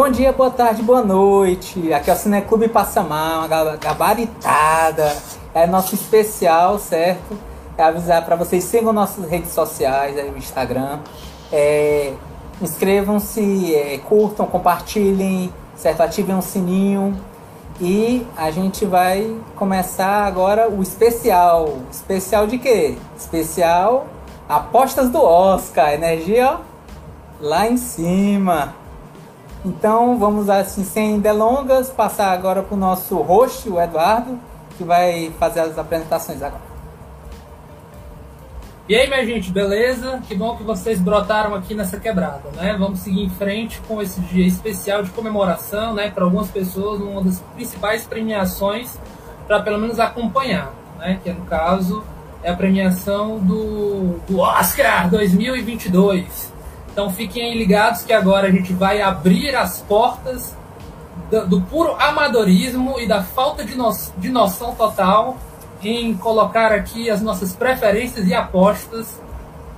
Bom dia, boa tarde, boa noite. Aqui é o Cineclube Passamar, uma gabaritada. É nosso especial, certo? É avisar para vocês, sigam nossas redes sociais, aí o Instagram. É, Inscrevam-se, é, curtam, compartilhem, certo? Ativem o sininho. E a gente vai começar agora o especial. Especial de quê? Especial apostas do Oscar. Energia, ó, lá em cima. Então vamos assim, sem delongas, passar agora para o nosso host, o Eduardo, que vai fazer as apresentações agora. E aí, minha gente, beleza? Que bom que vocês brotaram aqui nessa quebrada, né? Vamos seguir em frente com esse dia especial de comemoração, né? Para algumas pessoas, uma das principais premiações para pelo menos acompanhar, né? Que no caso é a premiação do, do Oscar 2022. Então fiquem ligados que agora a gente vai abrir as portas do, do puro amadorismo e da falta de, no, de noção total em colocar aqui as nossas preferências e apostas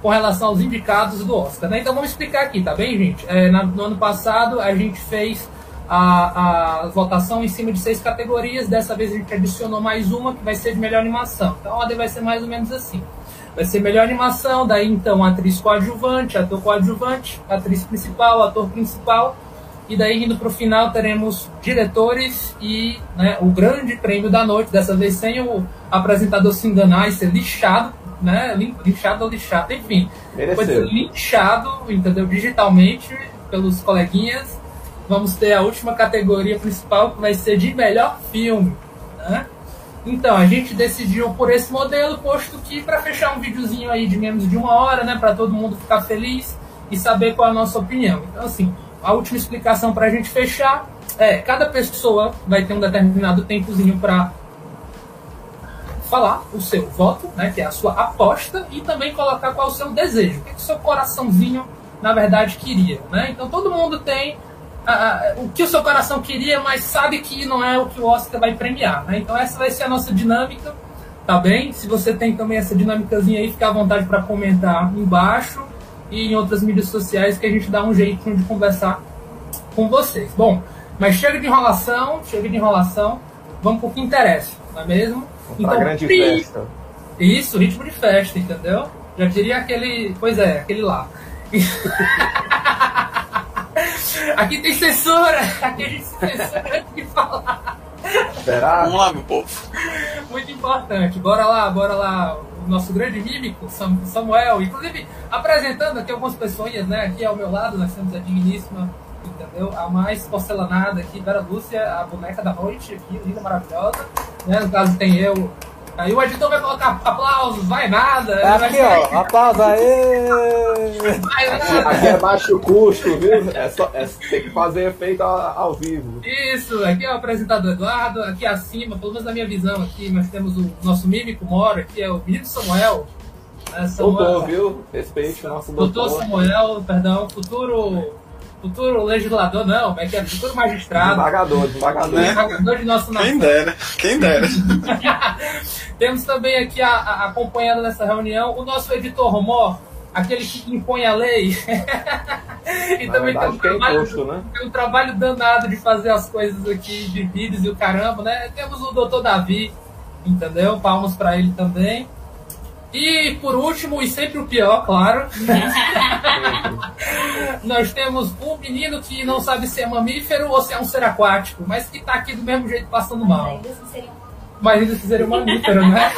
com relação aos indicados do Oscar. Né? Então vamos explicar aqui, tá bem, gente? É, no ano passado a gente fez a, a, votação em cima de seis categorias. Dessa vez a gente adicionou mais uma que vai ser de melhor animação. Então a ordem vai ser mais ou menos assim. Vai ser melhor animação, daí então atriz coadjuvante, ator coadjuvante, atriz principal, ator principal e daí, indo para o final, teremos diretores e né, o grande prêmio da noite, dessa vez sem o apresentador se enganar e ser lixado, né? Lixado ou lixado, enfim. Foi linchado, entendeu? Digitalmente pelos coleguinhas. Vamos ter a última categoria principal, que vai ser de melhor filme. Né? Então, a gente decidiu por esse modelo, posto que para fechar um videozinho aí de menos de uma hora, né? Para todo mundo ficar feliz e saber qual é a nossa opinião. Então, assim, a última explicação para a gente fechar é: cada pessoa vai ter um determinado tempozinho para falar o seu voto, né, que é a sua aposta, e também colocar qual é o seu desejo, o que, é que o seu coraçãozinho, na verdade, queria. Né? Então todo mundo tem o que o seu coração queria, mas sabe que não é o que o Oscar vai premiar. Né? Então essa vai ser a nossa dinâmica, tá bem? Se você tem também essa dinâmicazinha aí, fica à vontade para comentar embaixo e em outras mídias sociais que a gente dá um jeitinho de conversar com vocês. Bom, mas chega de enrolação, chega de enrolação, vamos pro que interessa, não é mesmo? Então, grande festa. Isso, ritmo de festa, entendeu? Já diria aquele. Pois é, aquele lá. aqui tem censura! Aqui a gente censura antes de falar. Será? Vamos lá, meu povo. Muito importante. Bora lá, bora lá nosso grande mímico, Samuel, inclusive apresentando aqui algumas pessoas, né? Aqui ao meu lado nós temos a digníssima, entendeu? A mais porcelanada aqui, Vera Lúcia, a boneca da noite aqui, linda, maravilhosa. Né? No caso tem eu, Aí o editor vai colocar aplausos, vai nada. É aqui, ó, aplausos aí. Aqui é baixo custo, viu? É só, é, tem que fazer efeito ao, ao, vivo. Isso, aqui é o apresentador Eduardo, aqui acima, pelo menos na minha visão aqui, nós temos o nosso mímico Moro, aqui é o menino Samuel. É, Samuel doutor, viu? Respeite o nosso doutor. Doutor Samuel, perdão, futuro futuro legislador, não, é que é futuro magistrado. Desembargador, desembargador. Né? Desembargador de nosso Quem dera, quem dera. Temos também aqui a, a, acompanhando nessa reunião o nosso editor Mor, aquele que impõe a lei. e Na também verdade, tem um, trabalho, imposto, né? tem um trabalho danado de fazer as coisas aqui de vídeos e o caramba, né? Temos o doutor Davi, entendeu? Palmas para ele também. E por último, e sempre o pior, claro, nós temos um menino que não sabe se é mamífero ou se é um ser aquático, mas que está aqui do mesmo jeito passando mal. Mas ainda seria um mamífero, né?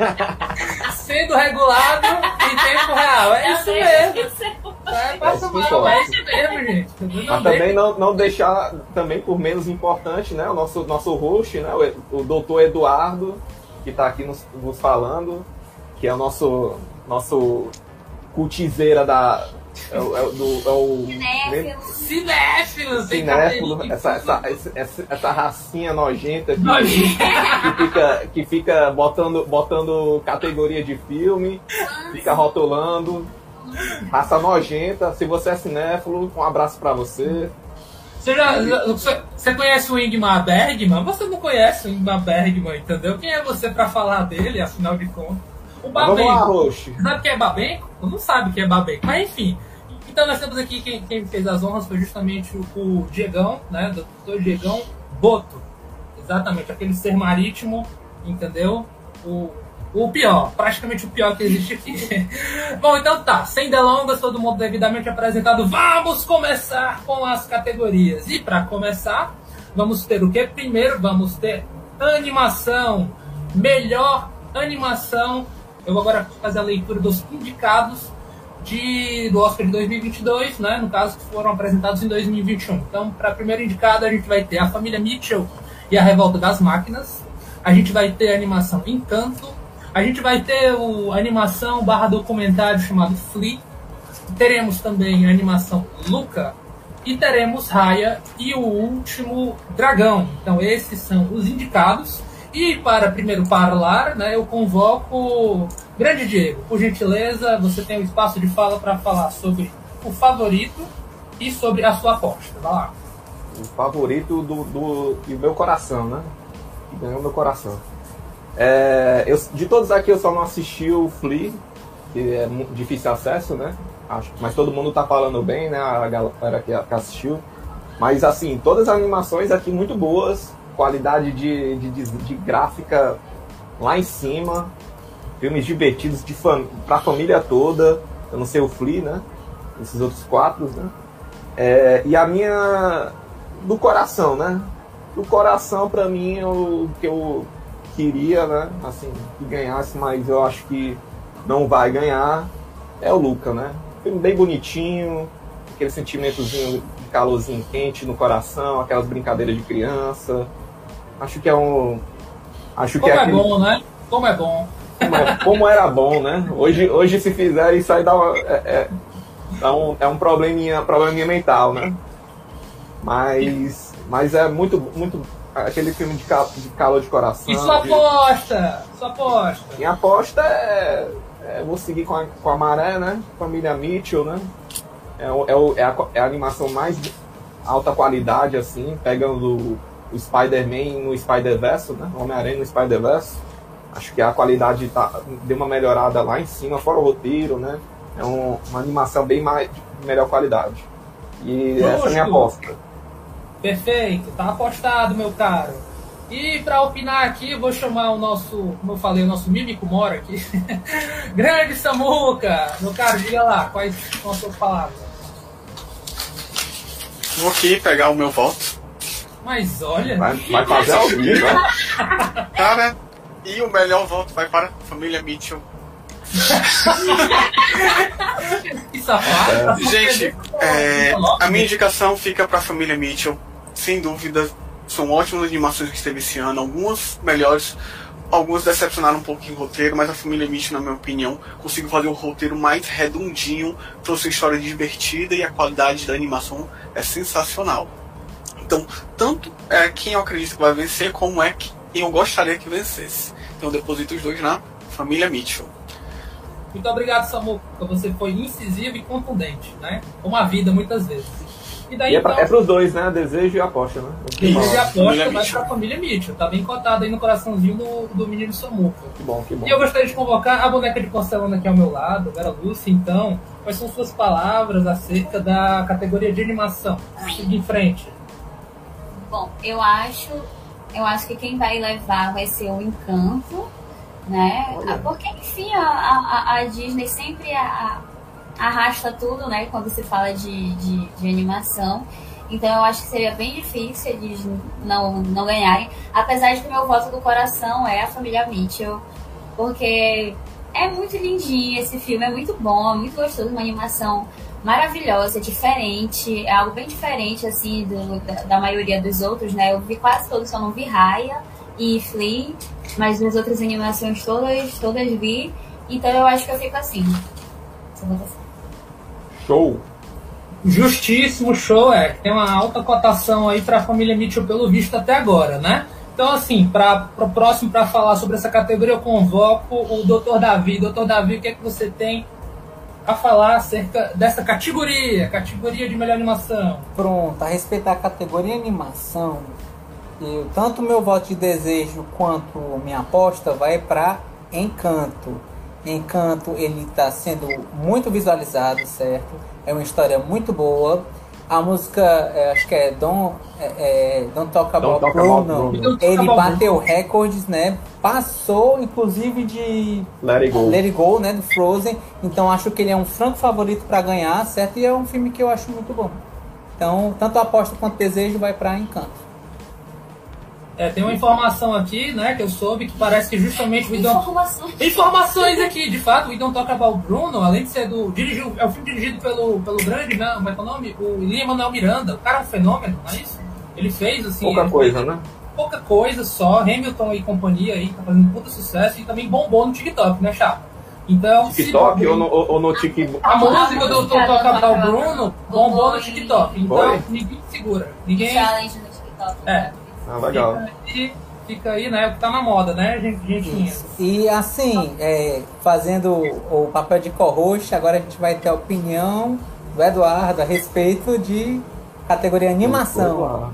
Sendo regulado em tempo real. É isso mesmo. É, passa mal, é isso mesmo, gente. Mas também não, não deixar, também por menos importante, né? O nosso, nosso host, né? O, o doutor Eduardo, que está aqui nos, nos falando que é o nosso, nosso cultizeira da. É o, é do, é o cinéfilo, cinéfilo, essa, essa, essa, essa racinha nojenta que, que, fica, que fica botando, botando categoria de filme, fica rotulando. Raça nojenta. Se você é cinéfilo, um abraço pra você. Você, já, você conhece o Ingmar Bergman? Você não conhece o Ingmar Bergman, entendeu? Quem é você para falar dele, afinal de contas? O Babenco. Lá. Sabe o que é Babenco? Não sabe o que é Babenco. Mas enfim. Então nós temos aqui quem, quem fez as honras foi justamente o, o Diegão, né? Doutor Diegão Boto. Exatamente, aquele ser marítimo, entendeu? O, o pior, praticamente o pior que existe aqui. Bom, então tá, sem delongas, todo mundo devidamente apresentado. Vamos começar com as categorias. E para começar, vamos ter o que? Primeiro vamos ter animação, melhor animação. Eu vou agora fazer a leitura dos indicados de, do Oscar de 2022, né? No caso, que foram apresentados em 2021. Então, para a primeira indicada, a gente vai ter a família Mitchell e a Revolta das Máquinas. A gente vai ter a animação Encanto. A gente vai ter o, a animação barra documentário chamado Flea. Teremos também a animação Luca. E teremos Raya e o último Dragão. Então, esses são os indicados. E para primeiro falar, né, eu convoco Grande Diego, por gentileza, você tem um espaço de fala para falar sobre o favorito e sobre a sua aposta. Vai lá. O favorito do, do, do meu coração, né? Que ganhou meu coração. É, eu, de todos aqui eu só não assisti o Flea, que é difícil acesso, né? Acho, mas todo mundo tá falando bem, né? A galera que assistiu. Mas assim, todas as animações aqui muito boas qualidade de, de, de, de gráfica lá em cima, filmes divertidos de fam pra família toda, eu não sei o Flea, né? Esses outros quatro, né? É, e a minha. do coração, né? Do coração, pra mim, é o que eu queria, né? Assim, que ganhasse, mas eu acho que não vai ganhar, é o Luca, né? Filme bem bonitinho, aquele sentimentozinho de calorzinho quente no coração, aquelas brincadeiras de criança. Acho que é um. Acho como que é, é bom, né? Como é bom. Como, é, como, era bom, né? Hoje, hoje se fizer isso aí dá, uma, é, é, um, é um probleminha, probleminha mental, né? Mas, mas é muito, muito aquele filme de, cal, de calor de coração. E sua de... aposta? Sua aposta? Minha aposta é, é vou seguir com a, com a maré, né? Família Mitchell, né? É, o, é, o, é, a, é a animação mais alta qualidade, assim, pegando o Spider-Man no Spider-Verse, né? Homem-Aranha no Spider-Verse. Acho que a qualidade tá, deu uma melhorada lá em cima, fora o roteiro, né? É um, uma animação bem mais, de melhor qualidade. E Justo. essa é a minha aposta. Perfeito, tá apostado, meu caro. E para opinar aqui, eu vou chamar o nosso, como eu falei, o nosso mímico mora aqui. Grande Samuca! Meu caro, diga lá, quais são as suas palavras? Vou aqui pegar o meu voto mas olha. Vai, vai fazer ao vivo, né? Cara, e o melhor voto vai para a família Mitchell. que safado. É. Gente, é, a minha indicação fica para a família Mitchell. Sem dúvida, são ótimas animações que teve esse ano. Algumas melhores, algumas decepcionaram um pouco em roteiro, mas a família Mitchell, na minha opinião, conseguiu fazer um roteiro mais redondinho, trouxe uma história divertida e a qualidade da animação é sensacional. Então, tanto é quem eu acredito que vai vencer, como é quem eu gostaria que vencesse. Então, eu deposito os dois na família Mitchell. Muito obrigado, Samu. Você foi incisivo e contundente, né? Como a vida, muitas vezes. E daí, e é, então... é pros dois, né? Desejo e aposta, né? Desejo e aposta vai pra família Mitchell. Tá bem cotado aí no coraçãozinho do, do menino Samuca. Que bom, que bom. E eu gostaria de convocar a boneca de porcelana aqui ao meu lado, Vera Lúcia. Então, quais são suas palavras acerca da categoria de animação? Siga em frente. Bom, eu acho, eu acho que quem vai levar vai ser o Encanto, né? Olha. Porque, enfim, a, a, a Disney sempre a, arrasta tudo, né? Quando se fala de, de, de, animação. Então eu acho que seria bem difícil eles não, não ganharem. Apesar de que o meu voto do coração é a família Mitchell. Porque é muito lindinho esse filme, é muito bom, é muito gostoso, uma animação maravilhosa, diferente, é algo bem diferente assim do, da, da, maioria dos outros, né? Eu vi quase todos, só não vi Raya e Flea, mas nas outras animações todas, todas vi. Então eu acho que eu fico assim. Show! Justíssimo show, é. Tem uma alta cotação aí para a família Mitchell pelo visto até agora, né? Então, assim, para o próximo, para falar sobre essa categoria, eu convoco o Dr. Davi. Dr. Davi, o que é que você tem a falar acerca dessa categoria, categoria de melhor animação. Pronto, a respeitar a categoria animação, eu, tanto meu voto de desejo quanto minha aposta vai para Encanto. Encanto ele está sendo muito visualizado, certo? É uma história muito boa. A música, é, acho que é Don't, é, é, Don't Talk About Talk Bruno. Bruno. Ele bateu recordes, né? Passou, inclusive, de Let It Go. Let It Go, né? Do Frozen. Então acho que ele é um franco favorito para ganhar, certo? E é um filme que eu acho muito bom. Então, tanto aposta quanto desejo vai para Encanto. É, tem uma informação aqui, né, que eu soube, que parece que justamente o Idon... Informações. Informações aqui, de fato, o Idon Toca About Bruno, além de ser do. Dirigiu, é um filme dirigido pelo, pelo grande, né? Como é que é o nome? O Lima Manuel Miranda. O cara é um fenômeno, não é isso? Ele fez, assim. Pouca ele coisa, né? Pouca coisa só. Hamilton e companhia aí, tá fazendo puta sucesso e também bombou no TikTok, né, Chapa? Então. se- TikTok ou no, ou, ou no Tik... A música do Tom Toca Toca Bruno bombou no TikTok. Então, Foi? ninguém segura. Ninguém. Challenge no TikTok. É. Ah, legal. Fica aí, fica aí, né? O que tá na moda, né, gente? Gentinha. E assim, é, fazendo o papel de co-host, agora a gente vai ter a opinião do Eduardo a respeito de categoria animação.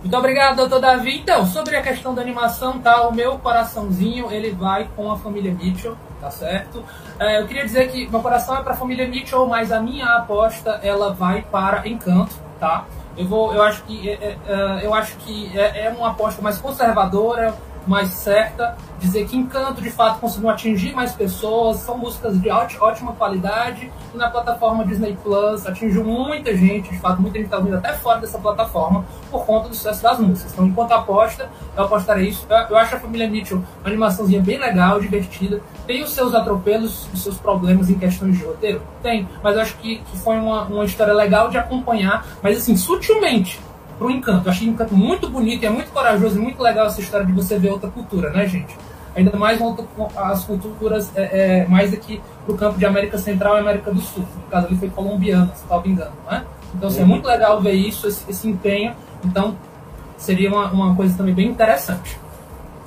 Muito obrigado, doutor Davi. Então, sobre a questão da animação, tá? O meu coraçãozinho, ele vai com a família Mitchell, tá certo? É, eu queria dizer que meu coração é para a família Mitchell, mas a minha aposta, ela vai para Encanto, tá? Eu vou, eu acho que, é, é, é, eu acho que é, é uma aposta mais conservadora, mais certa, dizer que Encanto de fato conseguiu atingir mais pessoas, são músicas de óti- ótima qualidade e na plataforma Disney Plus atingiu muita gente, de fato, muita gente está ouvindo até fora dessa plataforma por conta do sucesso das músicas. Então, enquanto aposta, eu apostarei isso. Eu, eu acho a família Mitchell uma animaçãozinha bem legal, divertida. Tem os seus atropelos, os seus problemas em questões de roteiro? Tem, mas eu acho que, que foi uma, uma história legal de acompanhar, mas assim, sutilmente pro Encanto. Eu achei Encanto muito bonito, é muito corajoso e muito legal essa história de você ver outra cultura, né, gente? Ainda mais outra- as culturas é, é, mais aqui pro campo de América Central e América do Sul. No caso ali foi colombiano, se não me engano, não é? Então, assim, é muito legal ver isso, esse, esse empenho. Então, seria uma, uma coisa também bem interessante.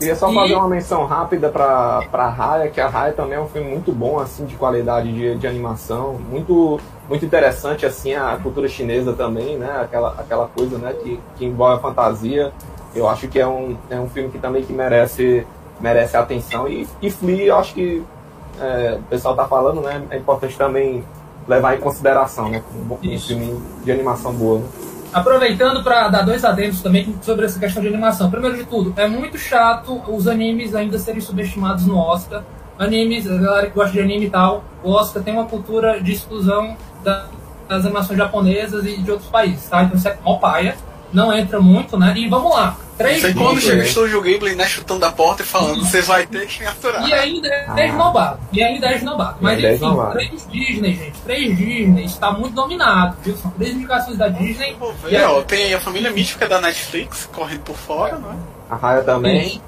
Queria só E- fazer uma menção rápida pra, pra Raya, que a Raya também é um filme muito bom, assim, de qualidade de, de animação, muito, muito interessante, assim, a cultura chinesa também, né, aquela, aquela coisa, né, que, que envolve a fantasia, eu acho que é um, é um filme que também que merece, merece atenção, e, e Flea, eu acho que é, o pessoal tá falando, né, é importante também levar em consideração, né, um, um filme de animação boa, né. Aproveitando para dar dois adendos também sobre essa questão de animação. Primeiro de tudo, é muito chato os animes ainda serem subestimados no Oscar. Animes, a galera que gosta de anime e tal, o Oscar tem uma cultura de exclusão da- das animações japonesas e de outros países, tá? Então isso é mó paia, não entra muito, né? E vamos lá. Três Sei quando chega o é. Estúdio Ghibli, né, chutando a porta e falando, vocês vai ter que me aturar. E ainda é esnobado. E ainda é esnobado. Mas ainda é enfim, esnobado. três Disney, gente. Três Disney. Está muito dominado, viu? São três indicações da Disney. E aí- ó, tem a família mítica da Netflix correndo por fora, né? A Raya também, Sim.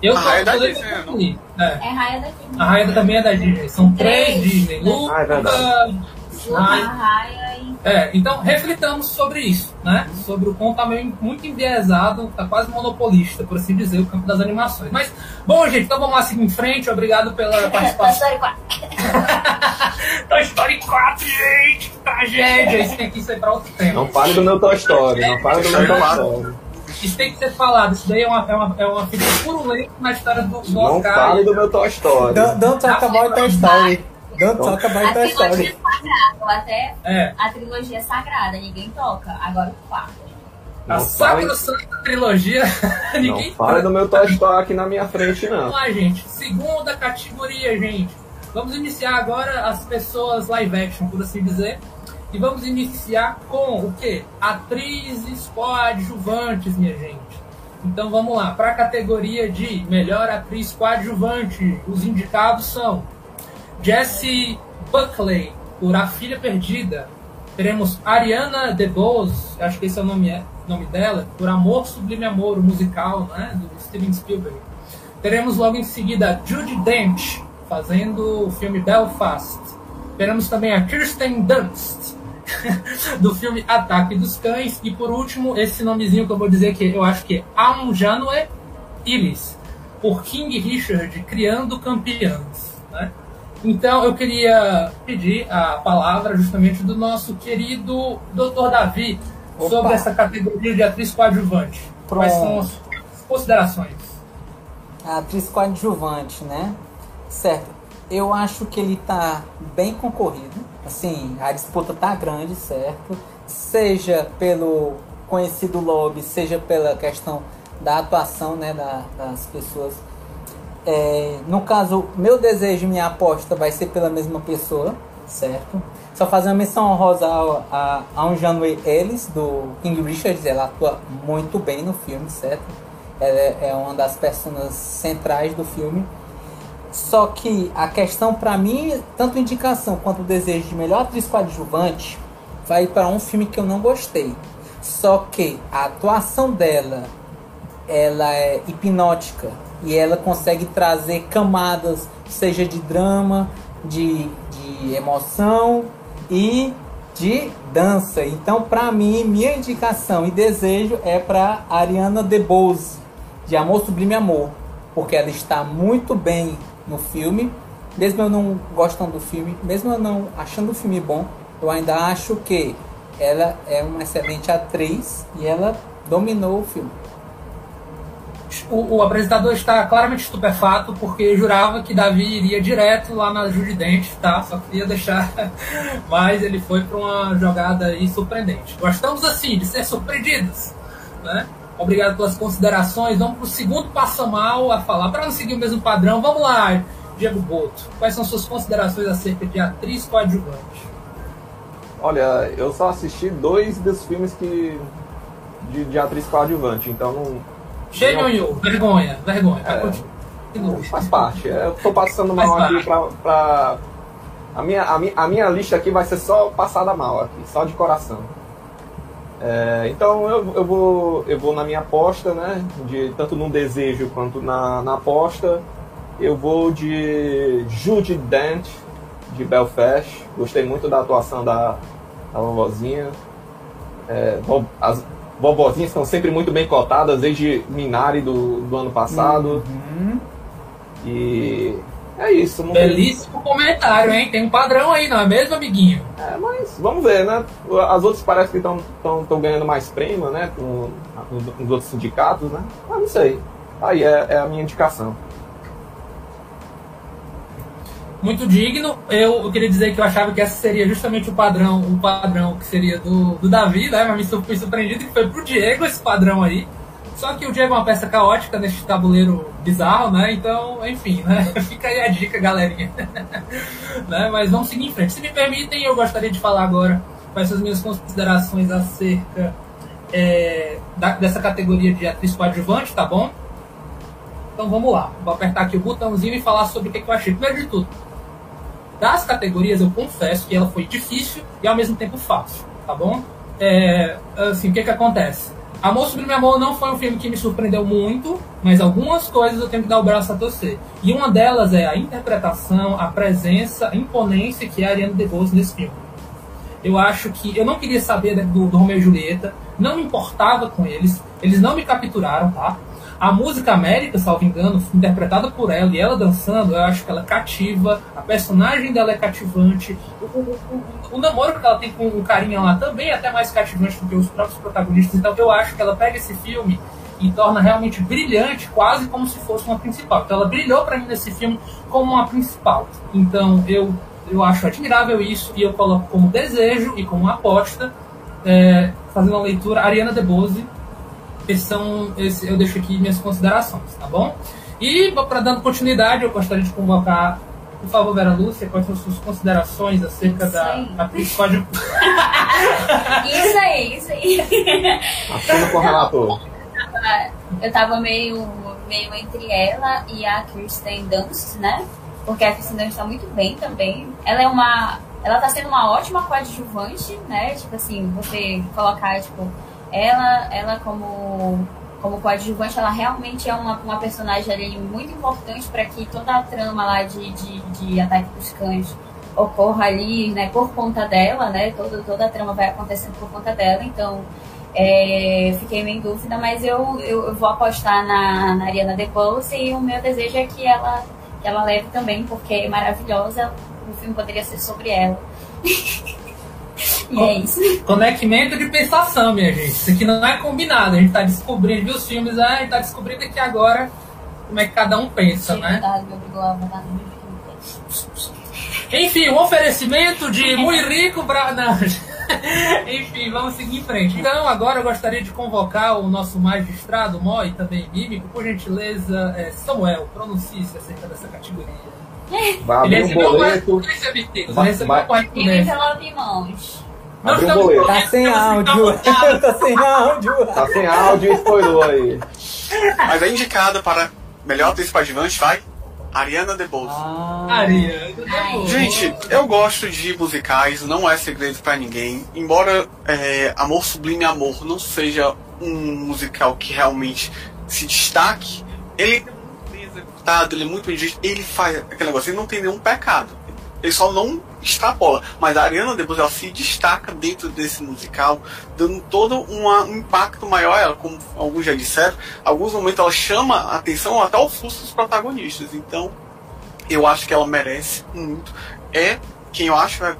Eu A Raia é da Disney, não? conferir. É. É raia daqui. A Raia também é da Disney. São três Três. Disney. Luca, Ah, é Raia. raia e. É, então reflitamos sobre isso, né? Sobre o quão tá meio muito enviesado, tá quase monopolista, por assim dizer, o campo das animações. Mas, bom, gente, então vamos lá seguir em frente. Obrigado pela Toy participação. Story 4. Toy Story 4, gente, que tragédia. Isso tem que ser pra outro tema. não fale do meu Toy Story, não fale do meu Toy Claro. Story. Isso tem que ser falado. Isso daí é uma, é uma, é uma fita purulenta na história do, do Não Oscar. fale do meu Toy Story. Don't, don't talk about Toy Story. Don't talk A about Toy Story. sagrada, até É. a trilogia sagrada, ninguém toca. Agora o 4. A Não sacrosanta trilogia. Ninguém não fale do meu Toy Story aqui na minha frente, não. Vamos lá, gente. Segunda categoria, gente. Vamos iniciar agora as pessoas live action, por assim dizer. E vamos iniciar com o quê? Atrizes coadjuvantes, minha gente. Então vamos lá. Para a categoria de melhor atriz coadjuvante, os indicados são Jessie Buckley, por A Filha Perdida. Teremos Ariana DeBose, acho que esse é o nome, é, nome dela, por Amor Sublime Amor, o musical né, do Steven Spielberg. Teremos logo em seguida Judy Dench, fazendo o filme Belfast. Teremos também a Kirsten Dunst, do filme Ataque dos Cães. E por último, esse nomezinho que eu vou dizer que eu acho que é Aunjanue Illis, por King Richard, Criando Campeãs. Né? Então eu queria pedir a palavra justamente do nosso querido Dr. Davi Opa. sobre essa categoria de atriz coadjuvante. Quais são as considerações? A atriz coadjuvante, né? Certo. Eu acho que ele tá bem concorrido. Assim, a disputa tá grande, certo? Seja pelo conhecido lobby, seja pela questão da atuação né, da, das pessoas. É, no caso, meu desejo e minha aposta vai ser pela mesma pessoa, certo? Só fazer uma menção honrosa a, a, a um Ellis, do King Richards, ela atua muito bem no filme, certo? Ela é, é uma das personas centrais do filme. Só que a questão para mim, tanto indicação quanto o desejo de melhor atriz coadjuvante, vai para um filme que eu não gostei. Só que a atuação dela, ela é hipnótica e ela consegue trazer camadas, seja de drama, de, de emoção e de dança. Então, para mim, minha indicação e desejo é para Ariana DeBose, de Amor Sublime Amor, porque ela está muito bem no filme. Mesmo eu não gostando do filme, mesmo eu não achando o filme bom, eu ainda acho que ela é uma excelente atriz e ela dominou o filme. O, o, apresentador está claramente estupefato porque jurava que Davi iria direto lá na Judidente, tá? Só queria deixar. Mas ele foi para uma jogada aí surpreendente. Gostamos assim de ser surpreendidos, né? Obrigado pelas considerações. Vamos para o segundo passo mal a falar. Para não seguir o mesmo padrão, vamos lá, Diego Boto. Quais são suas considerações acerca de atriz coadjuvante? Olha, eu só assisti dois dos filmes que de, de atriz coadjuvante, então não. Cheio, vergonha, vergonha. É, faz parte. É, eu tô passando mal aqui pra, pra. a, minha, a, minha, a minha lista aqui vai ser só passada mal aqui, só de coração. É, então eu, eu, vou, eu vou na minha aposta, né? De, tanto no desejo quanto na, na aposta. Eu vou de Judy Dent, de Belfast. Gostei muito da atuação da, da vovozinha. É, as vovozinhas estão sempre muito bem cotadas, desde Minari do, do ano passado. Uhum. E é isso. Belíssimo tem... comentário, hein? Tem um padrão aí, não é mesmo, amiguinho? É, mas vamos ver, né? As outras parece que estão ganhando mais prêmio, né? Com, nos outros sindicatos, né? Mas não sei. Aí é, é a minha indicação muito digno. Eu, eu, queria dizer que eu achava que essa seria justamente o padrão, o padrão que seria do, do Davi, né? Mas me fui surpreendido que foi pro Diego esse padrão aí. Só que o Diego é uma peça caótica neste tabuleiro bizarro, né? Então, enfim, né? Fica aí a dica, galerinha. né? Mas vamos seguir em frente. Se me permitem, eu gostaria de falar agora quais são as minhas considerações acerca é, da, dessa categoria de atriz coadjuvante, tá bom? Então vamos lá. Vou apertar aqui o botãozinho e falar sobre o que, eu achei. Primeiro de tudo, das categorias, eu confesso que ela foi difícil e ao mesmo tempo fácil, tá bom? É, assim, o que que acontece? Amor Sublime Amor não foi um filme que me surpreendeu muito, mas algumas coisas eu tenho que dar o braço a torcer. E uma delas é a interpretação, a presença, a imponência que é a Ariana DeBose nesse filme. Eu acho que eu não queria saber do, do Romeo e Julieta, não me importava com eles, eles não me capturaram, tá? A música América, salvo engano, interpretada por ela e ela dançando, eu acho que ela cativa, a personagem dela é cativante, o, o, o, o namoro que ela tem com o carinha lá também é até mais cativante do que os próprios protagonistas. Então eu acho que ela pega esse filme e torna realmente brilhante, quase como se fosse uma principal. Então ela brilhou para mim nesse filme como uma principal. Então eu, eu acho admirável isso e eu coloco como desejo e como aposta, é, fazendo uma leitura, Ariana DeBose esses são, esse, eu deixo aqui minhas considerações, tá bom? E para dando continuidade, eu gostaria de convocar, por favor, Vera Lúcia, quais são as suas considerações acerca isso da atriz código. isso aí, isso aí. Assina com o relator. Eu tava meio, meio entre ela e a Kirsten Dunst, né? Porque a Kirsten Dunst tá muito bem também. Ela é uma. Ela tá sendo uma ótima coadjuvante, né? Tipo assim, você colocar, tipo ela, ela como, como coadjuvante, ela realmente é uma, uma personagem ali muito importante para que toda a trama lá de, de, de Ataque dos Cães ocorra ali, né, por conta dela, né, toda, toda a trama vai acontecendo por conta dela, então é, fiquei meio em dúvida, mas eu, eu, eu, vou apostar na, na Ariana DeBose e o meu desejo é que ela, que ela leve também, porque é maravilhosa, o filme poderia ser sobre ela. E é isso. Conecimento de pensação, minha gente. Isso aqui não é combinado. A gente tá descobrindo, viu os filmes, a gente tá descobrindo aqui agora como é que cada um pensa, né? Verdade, me obrigou a votar no Enfim, um oferecimento de muito rico pra. Não. Enfim, vamos seguir em frente. Então, agora eu gostaria de convocar o nosso magistrado, Mó e também mímico, por gentileza, é, Samuel, pronuncie-se acerca dessa categoria. Vai abrir um boleto. Vai receber correspondência. envelope em mãos. Abre um boleto. Tá sem áudio. tá sem áudio. Tá sem áudio e spoilou aí. Mas a indicada para melhor atriz coadjuvante vai Ariana DeBose. Ah, Ariana. Ai. Gente, eu gosto de musicais, não é segredo pra ninguém. Embora é, Amor Sublime Amor não seja um musical que realmente se destaque, ele é muito bem executado, ele é muito bem ele faz aquele negócio, ele não tem nenhum pecado. Ele só não extrapola. Mas a Ariana DeBose ela se destaca dentro desse musical, dando todo uma- um impacto maior ela, como alguns já disseram. Alguns momentos ela chama a atenção até o susto dos protagonistas. Então, eu acho que ela merece muito. É quem eu acho vai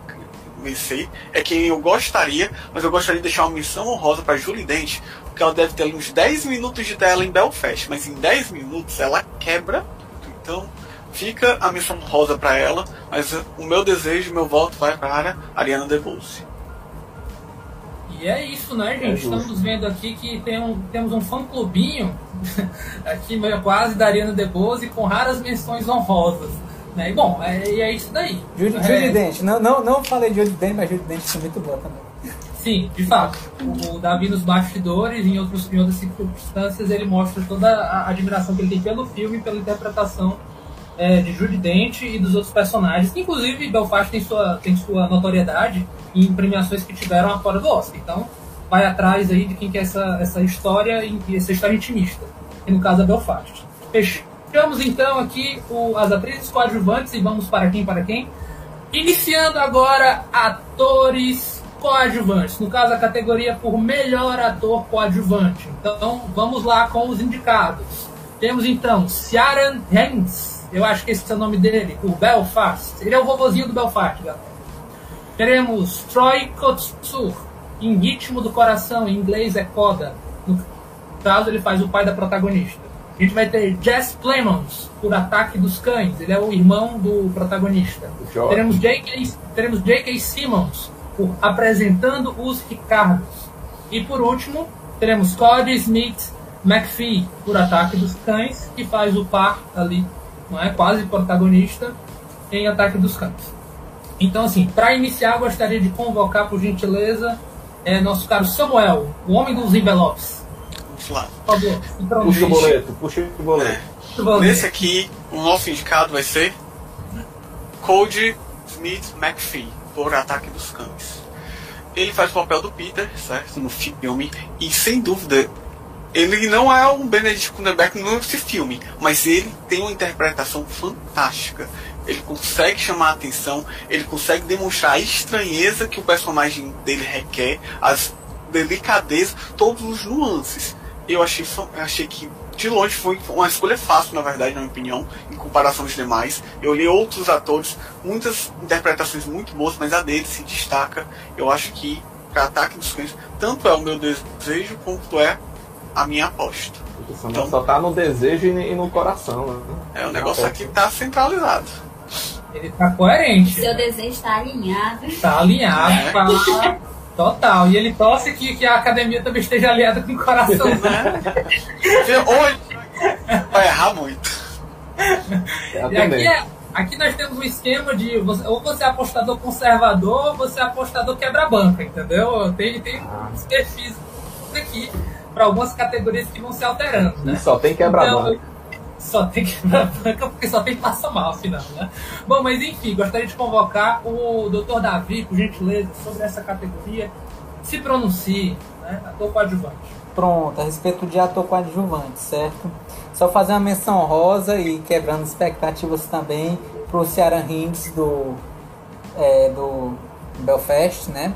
vencer, é quem eu gostaria, mas eu gostaria de deixar uma missão honrosa para Julie Dent, porque ela deve ter uns 10 minutos de tela em Belfast, mas em 10 minutos ela quebra. Então, fica a missão honrosa para ela, mas o meu desejo, meu voto vai para Ariana DeBose. E é isso, né, É gente? justo. Estamos vendo aqui que tem um- temos um fã-clubinho aqui meio quase da Ariana DeBose com raras menções honrosas. Né? E bom, é, e é isso daí. Judy, É, Judy Dent. Não, não, não falei de Judy Dent, mas Judy Dent é muito boa também. Sim, de fato. O, o Davi nos bastidores, em, outros, em outras circunstâncias, ele mostra toda a admiração que ele tem pelo filme, pela interpretação é, de Judy Dent e dos outros personagens. Inclusive, Belfast tem sua, tem sua notoriedade em premiações que tiveram a fora do Oscar. Então, vai atrás aí de quem quer essa, essa história, essa história intimista. Que no caso é Belfast. Fechamos então aqui o- as atrizes coadjuvantes e vamos para quem? Para quem? Iniciando agora atores coadjuvantes, no caso a categoria por melhor ator coadjuvante. Então vamos lá com os indicados. Temos então Ciaran Haynes, eu acho que esse é o nome dele, por Belfast. Ele é o robozinho do Belfast, galera. Teremos Troy Kotsur, em Ritmo do Coração, em inglês é Coda. No caso, ele faz o pai da protagonista. A gente vai ter Jess Plemons, por Ataque dos Cães. Ele é o irmão do protagonista. Teremos J.K. Teremos J.K. Simmons, por Apresentando os Ricardos. E por último, teremos Cody Smith McPhee, por Ataque dos Cães, que faz o par ali, não é? Quase protagonista, em Ataque dos Cães. Então, assim, para iniciar, gostaria de convocar, por gentileza, é, nosso caro Samuel, o homem dos envelopes. Vamos lá. Por favor, se Puxa o boleto, puxa o boleto. Nesse aqui, o nosso indicado vai ser Cody Smith McPhee, por Ataque dos Cães. Ele faz o papel do Peter, certo? No filme, e sem dúvida, ele não é um Benedict Cumberbatch nesse filme, mas ele tem uma interpretação fantástica. Ele consegue chamar a atenção, ele consegue demonstrar a estranheza que o personagem dele requer, as delicadezas, todos os nuances. Eu achei, achei que de longe foi uma escolha fácil, na verdade, na minha opinião, em comparação aos demais. Eu li outros atores, muitas interpretações muito boas, mas a dele se destaca. Eu acho que para Ataque dos Cães, tanto é o meu desejo quanto é a minha aposta. Só- Então- Só tá no desejo e no coração, né? É, o negócio aqui tá centralizado. Ele tá coerente. Seu desejo está alinhado. Tá alinhado, É. total. E ele torce que, que a academia também esteja alinhada com o coração. Né? Ou ele vai errar muito. E aqui, é, aqui nós temos um esquema de você- ou você é apostador conservador ou você é apostador quebra-banca, entendeu? Tem, tem Ah. perfis aqui para algumas categorias que vão se alterando, E né? só tem quebra-banca. Então, só tem quebra-banca porque só tem passa mal, afinal, né? Bom, mas enfim, gostaria de convocar o Dr. Davi, por gentileza, sobre essa categoria. Se pronuncie, né? Ator coadjuvante. Pronto, a respeito de ator coadjuvante, certo? Só fazer uma menção rosa e quebrando expectativas também pro Ciaran Hinds do, é, do Belfast, né?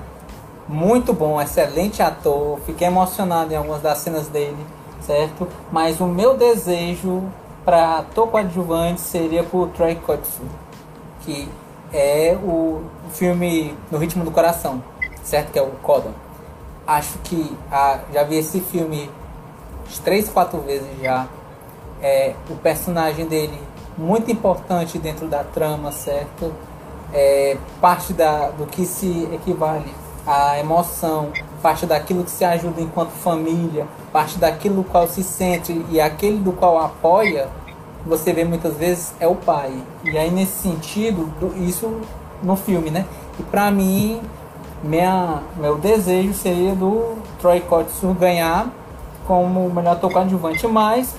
Muito bom, excelente ator. Fiquei emocionado em algumas das cenas dele, certo? Mas o meu desejo para ator coadjuvante seria pro Troy Kotsur, que é o filme No Ritmo do Coração, certo? Que é o Coda. Acho que ah, já vi esse filme três, quatro vezes já. É, o personagem dele muito importante dentro da trama, certo? É parte da, do que se equivale à emoção, parte daquilo que se ajuda enquanto família, parte daquilo qual se sente e aquele do qual apoia, você vê muitas vezes é o pai. E aí nesse sentido, isso no filme, né? E para mim, minha, meu desejo seria do Troy Kotsur ganhar como melhor ator coadjuvante, mas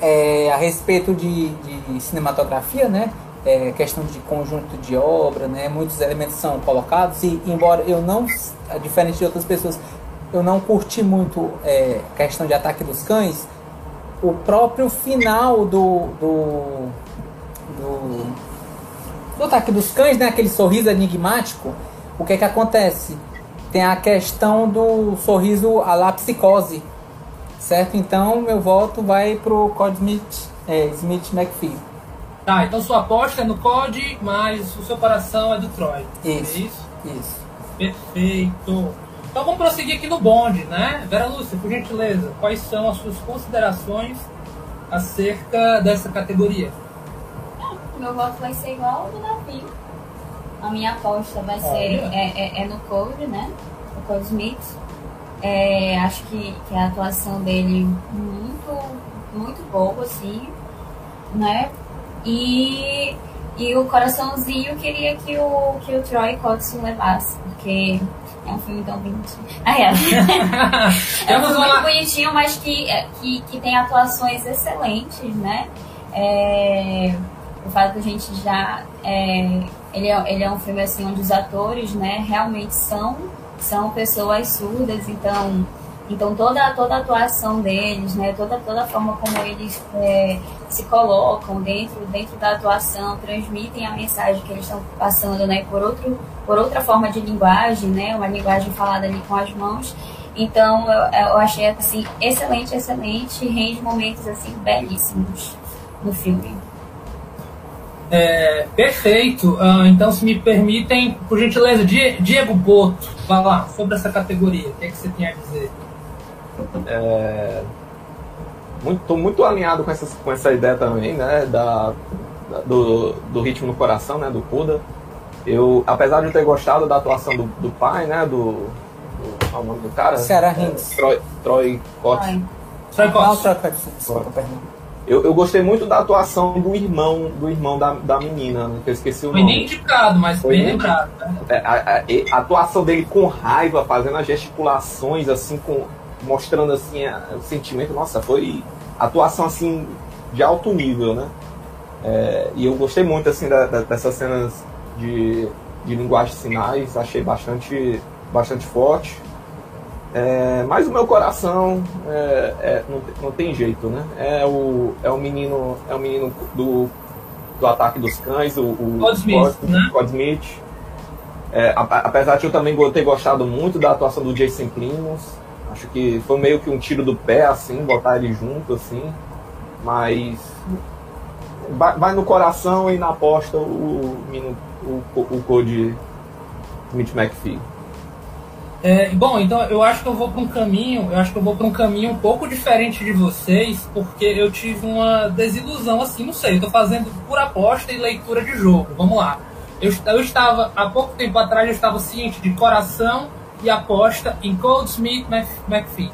é, a respeito de, de cinematografia, né? É, questão de conjunto de obra, né? Muitos elementos são colocados e embora eu não, diferente de outras pessoas, eu não curti muito é, questão de ataque dos cães, o próprio final do, do, do, do ataque dos cães, né? Aquele sorriso enigmático, o que é que acontece? Tem a questão do sorriso à la psicose, certo? Então meu voto vai pro Code Smith, é, Smith McPhee. Tá, então sua aposta é no Code, mas o seu coração é do Troy. Isso. É isso? Isso. Perfeito. Então vamos prosseguir aqui no bonde, né? Vera Lúcia, por gentileza, quais são as suas considerações acerca dessa categoria? meu voto vai ser igual ao do Davi. A minha aposta vai ser é, é, é, no Code, né? O Code Smith. É, acho que, que a atuação dele muito, muito boa, assim, né? E, e o coraçãozinho queria que o, que o Troy Kotsur levasse, porque é um filme tão bonitinho. Ah, é. é um filme muito bonitinho, mas que, é, que, que tem atuações excelentes, né? É, o fato que a gente já. É, ele, é, ele é um filme assim onde os atores né, realmente são, são pessoas surdas, então. Então toda, toda a atuação deles, né, toda, toda a forma como eles é, se colocam dentro, dentro da atuação, transmitem a mensagem que eles estão passando né, por, outro, por outra forma de linguagem, né, uma linguagem falada ali com as mãos. Então eu, eu achei assim, excelente, excelente, rende momentos assim belíssimos no filme. É, perfeito. Uh, então, se me permitem, por gentileza, Diego Boto, vá lá, sobre essa categoria. O que, é que você tem a dizer? É, muito, muito alinhado com essa, com essa ideia também, né? Da, do, do ritmo no coração, né? Do Kuda. Eu, apesar de ter gostado da atuação do, do pai, né? Do, do. Qual é o nome do cara? Ceará é, Troy, Troy Cott. Troy. Troy Cott. Desculpa, perdão. Eu, eu gostei muito da atuação do irmão, do irmão da, da menina, né, que eu esqueci o Foi nome. Foi nem indicado, mas Foi bem lembrado. Né? É, a, a, a, atuação dele com raiva, fazendo as gesticulações, assim, com, mostrando assim o sentimento, nossa, foi atuação assim de alto nível, né? É, e eu gostei muito assim da, da, dessas cenas de, de linguagem de sinais, achei bastante, bastante forte. É, mas o meu coração é, é, não, não, tem jeito, né? É o, é o menino, é o menino do, do ataque dos cães, o, o Smith, né? Smith. É, apesar de eu também ter gostado muito da atuação do Jason Klimos, acho que foi meio que um tiro do pé, assim, botar ele junto, assim. Mas vai, no coração e na aposta o, o, o, o Code Smith McPhee. É, bom, então eu acho que eu vou para um caminho, eu acho que eu vou para um caminho um pouco diferente de vocês, porque eu tive uma desilusão assim, não sei, eu tô fazendo por aposta e leitura de jogo. Vamos lá. Eu, eu estava, há pouco tempo atrás, eu estava ciente de coração e aposta em Goldsmith McPhee.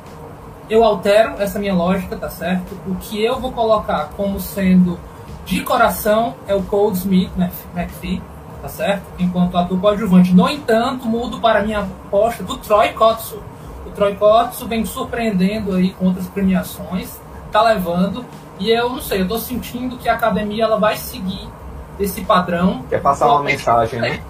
Eu altero essa minha lógica, tá certo? O que eu vou colocar como sendo de coração é o Goldsmith McPhee tá certo? Enquanto ator coadjuvante. No entanto, mudo para a minha aposta do Troy Kotsu. O Troy Kotsu vem surpreendendo aí com outras premiações, tá levando, e eu não sei, eu tô sentindo que a academia ela vai seguir esse padrão. Quer passar uma mensagem, né?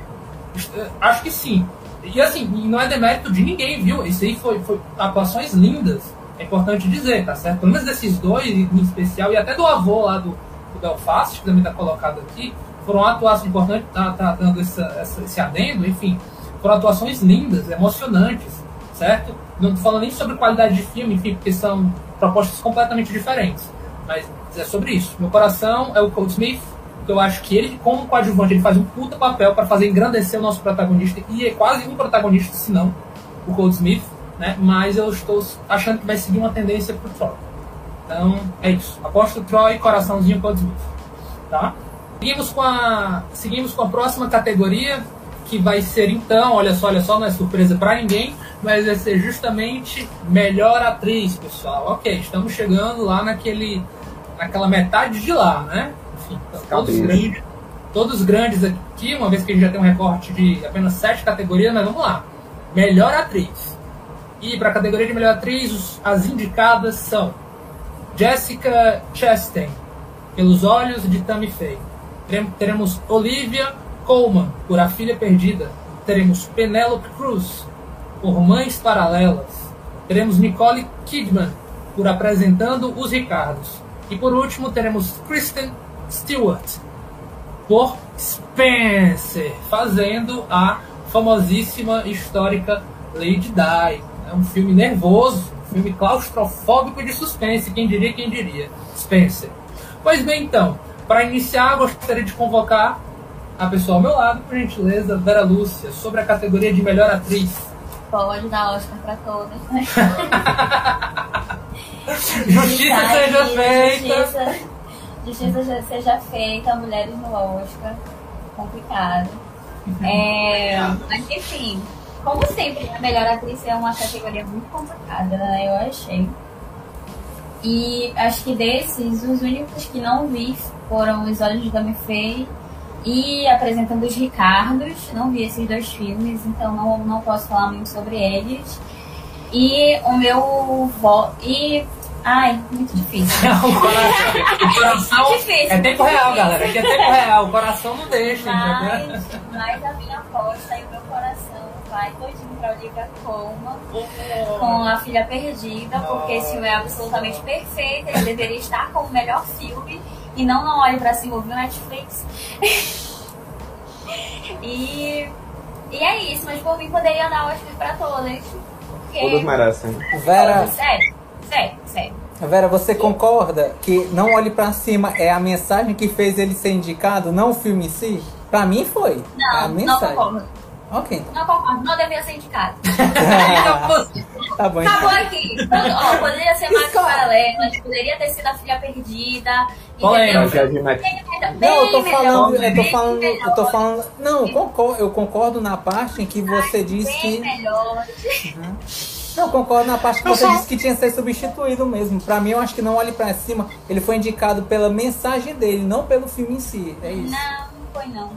Acho que sim. E assim, não é demérito de ninguém, viu? Isso aí foi, foi atuações lindas. É importante dizer, tá certo? Pelo menos desses dois em especial, e até do avô lá do, do Belfast, que também tá colocado aqui, foram atuações importantes, tá, tá dando essa, essa, esse adendo, enfim, foram atuações lindas, emocionantes, certo? Não estou falando nem sobre qualidade de filme, enfim, porque são propostas completamente diferentes, mas é sobre isso. Meu coração é o Cold Smith, porque eu acho que ele, como coadjuvante, ele faz um puta papel para fazer engrandecer o nosso protagonista, e é quase um protagonista, se não o Cold Smith, né? Mas eu estou achando que vai seguir uma tendência pro Troy. Então, é isso. Aposto Troy, coraçãozinho Cold Smith. tá? Seguimos com a, seguimos com a próxima categoria, que vai ser então, olha só, olha só, não é surpresa para ninguém, mas vai ser justamente melhor atriz, pessoal. Ok, estamos chegando lá naquele, naquela metade de lá, né? Enfim, todos grandes, todos grandes aqui, uma vez que a gente já tem um recorte de apenas sete categorias, mas vamos lá. Melhor atriz. E para a categoria de melhor atriz, as indicadas são Jessica Chastain, Pelos Olhos de Tammy Faye. Teremos Olivia Colman, por A Filha Perdida. Teremos Penelope Cruz, por Mães Paralelas. Teremos Nicole Kidman, por Apresentando os Ricardos. E por último, teremos Kristen Stewart, por Spencer, fazendo a famosíssima histórica Lady Di. É um filme nervoso, um filme claustrofóbico de suspense, quem diria, quem diria. Spencer. Pois bem, então, para iniciar, gostaria de convocar a pessoa ao meu lado, por gentileza, Vera Lúcia, sobre a categoria de melhor atriz. Pode dar Oscar para todas, né? justiça seja feita. Justiça, justiça seja feita, mulheres no Oscar. Complicado. É, mas enfim, como sempre, a melhor atriz é uma categoria muito complicada, né? Eu achei. E acho que desses, os únicos que não vi foram Os Olhos de Dame Fei e Apresentando os Ricardos. Não vi esses dois filmes, então não, não posso falar muito sobre eles. E o meu voto. E. Ai, muito difícil. Não, o coração. O coração difícil, é tempo real, difícil. galera. Aqui é tempo real. O coração não deixa, Mas, entendeu? mas a minha aposta e o meu coração vai todinho pra Olivia Colman com A Filha Perdida, porque esse filme é absolutamente perfeito, ele deveria estar como o melhor filme e não não olhe pra cima, ouviu Netflix. e, e é isso, mas por mim poderia dar Oscar pra todas. Porque, Todos merecem. Vera, Sério, sério, sério. Vera, você concorda que Não Olhe Pra Cima é a mensagem que fez ele ser indicado, não o filme em si? Pra mim foi. é a Não, não mensagem. concordo. Ok, então. Não concordo, não devia ser indicado. tá bom, Acabou então. aqui. Ó, poderia ser mais paralelas, poderia ter sido a filha perdida. Polêmica. Não, eu tô melhor, falando, eu tô falando, eu tô falando. Não, eu concordo, eu concordo na parte em que você disse bem que. melhor. Não, eu concordo na parte que Eu você só- disse que tinha que ser substituído mesmo. Pra mim, eu acho que não olhe pra cima. Ele foi indicado pela mensagem dele, não pelo filme em si. É isso. Não, não foi não.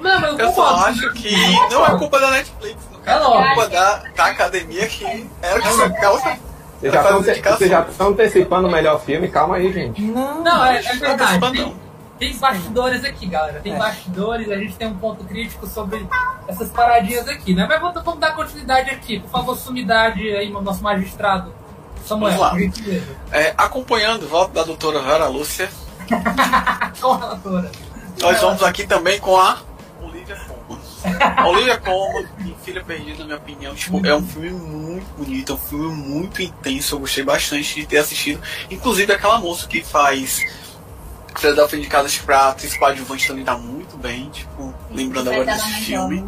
Não, mas eu Eu só acho que não é culpa da Netflix, no caso, É é culpa da, da academia que era que essa causa. Vocês já estão vocês já estão antecipando o melhor filme? Calma aí, gente. Não. Não, é, é verdade. não. Tem, bastidores aqui, galera. Tem É. bastidores, a gente tem um ponto crítico sobre essas paradinhas aqui, né? Mas vamos, vamos dar continuidade aqui. Por favor, sumidade aí, no nosso magistrado. Samuel, Vamos lá. É, acompanhando o voto da doutora Vera Lúcia, Com a relatora. nós vamos aqui também com a Olivia Colman. A Olivia Colman, Filha Perdida, na minha opinião, tipo, é um filme muito bonito, é um filme muito intenso, eu gostei bastante de ter assistido. Inclusive aquela moça que faz Philadelphia Indicadas pra atriz coadjuvante também tá muito bem, tipo, lembrando agora desse filme.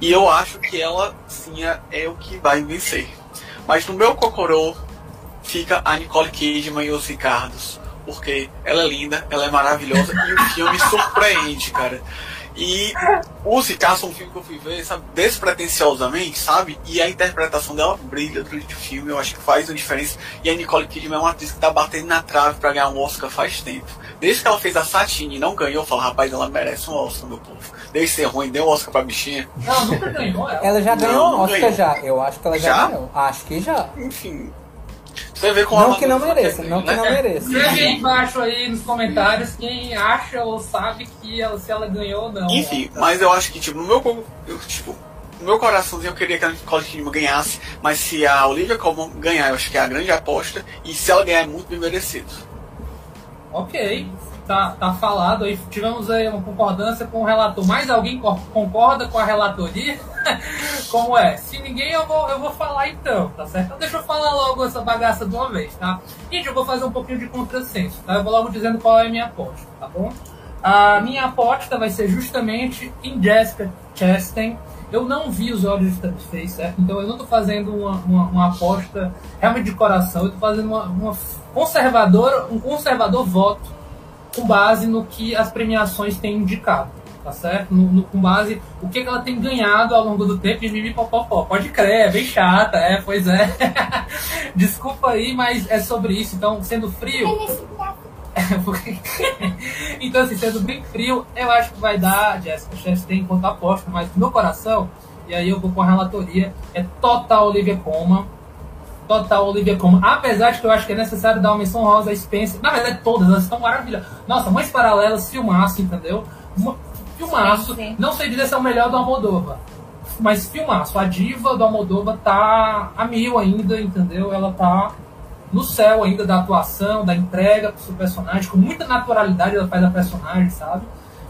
E eu acho que ela, sim, é, é o que vai vencer. Mas no meu cocorô fica a Nicole Kidman e os Ricardos. Porque ela é linda, ela é maravilhosa e o filme surpreende, cara. E os Ricardos são um filme que eu fui ver, sabe, despretensiosamente, sabe? E a interpretação dela brilha durante o filme, eu acho que faz uma diferença. E a Nicole Kidman é uma atriz que tá batendo na trave pra ganhar um Oscar faz tempo. Desde que ela fez a Satine e não ganhou, eu falo, rapaz, ela merece um Oscar, meu povo. Desde ser ruim, deu um Oscar pra bichinha. Não, nunca ganhou ela. Ela já ganhou não um Oscar ganhou. já. Eu acho que ela já, Já? ganhou. Acho que já. Enfim. Você vê como Não que não mereça, não que não né? mereça. Escreve aí embaixo aí nos comentários quem acha ou sabe que ela, se ela ganhou ou não. Enfim, mas eu acho que, tipo, no meu, eu, tipo, no meu coraçãozinho eu queria que a Nicole Kidman ganhasse, mas se a Olivia Colman ganhar, eu acho que é a grande aposta, e se ela ganhar é muito bem merecido. Ok, tá, tá falado aí. Tivemos aí uma concordância com o relator. Mais alguém co- concorda com a relatoria? Como é? Se ninguém, eu vou, eu vou falar então, tá certo? Então deixa eu falar logo essa bagaça de uma vez, tá? Gente, eu vou fazer um pouquinho de contrassenso, tá? Eu vou logo dizendo qual é a minha aposta, tá bom? A minha aposta vai ser justamente em Jessica Chastain. Eu não vi os olhos de Faye, certo? Então eu não tô fazendo uma, uma, uma aposta realmente de coração. Eu tô fazendo uma, uma conservadora, um conservador voto com base no que as premiações têm indicado, tá certo? No, no, com base o que, que ela tem ganhado ao longo do tempo e vivi popopó. Pode crer, é bem chata, é, pois é. Desculpa aí, mas é sobre isso. Então, sendo frio. então, assim, sendo bem frio, eu acho que vai dar, Jéssica Chastain enquanto aposta, mas no coração, e aí eu vou com a relatoria, é total Olivia Colman. Total Olivia Colman. Apesar de que eu acho que é necessário dar uma menção rosa a Spencer. Na verdade, todas, elas estão maravilhosas. Nossa, Mães Paralelas, filmaço, entendeu? Filmaço. Sim, sim. Não sei dizer se é o melhor do Almodóvar. Mas filmaço. A diva do Almodóvar tá a mil ainda, entendeu? Ela tá no céu ainda da atuação, da entrega pro seu personagem, com muita naturalidade ela faz a personagem, sabe?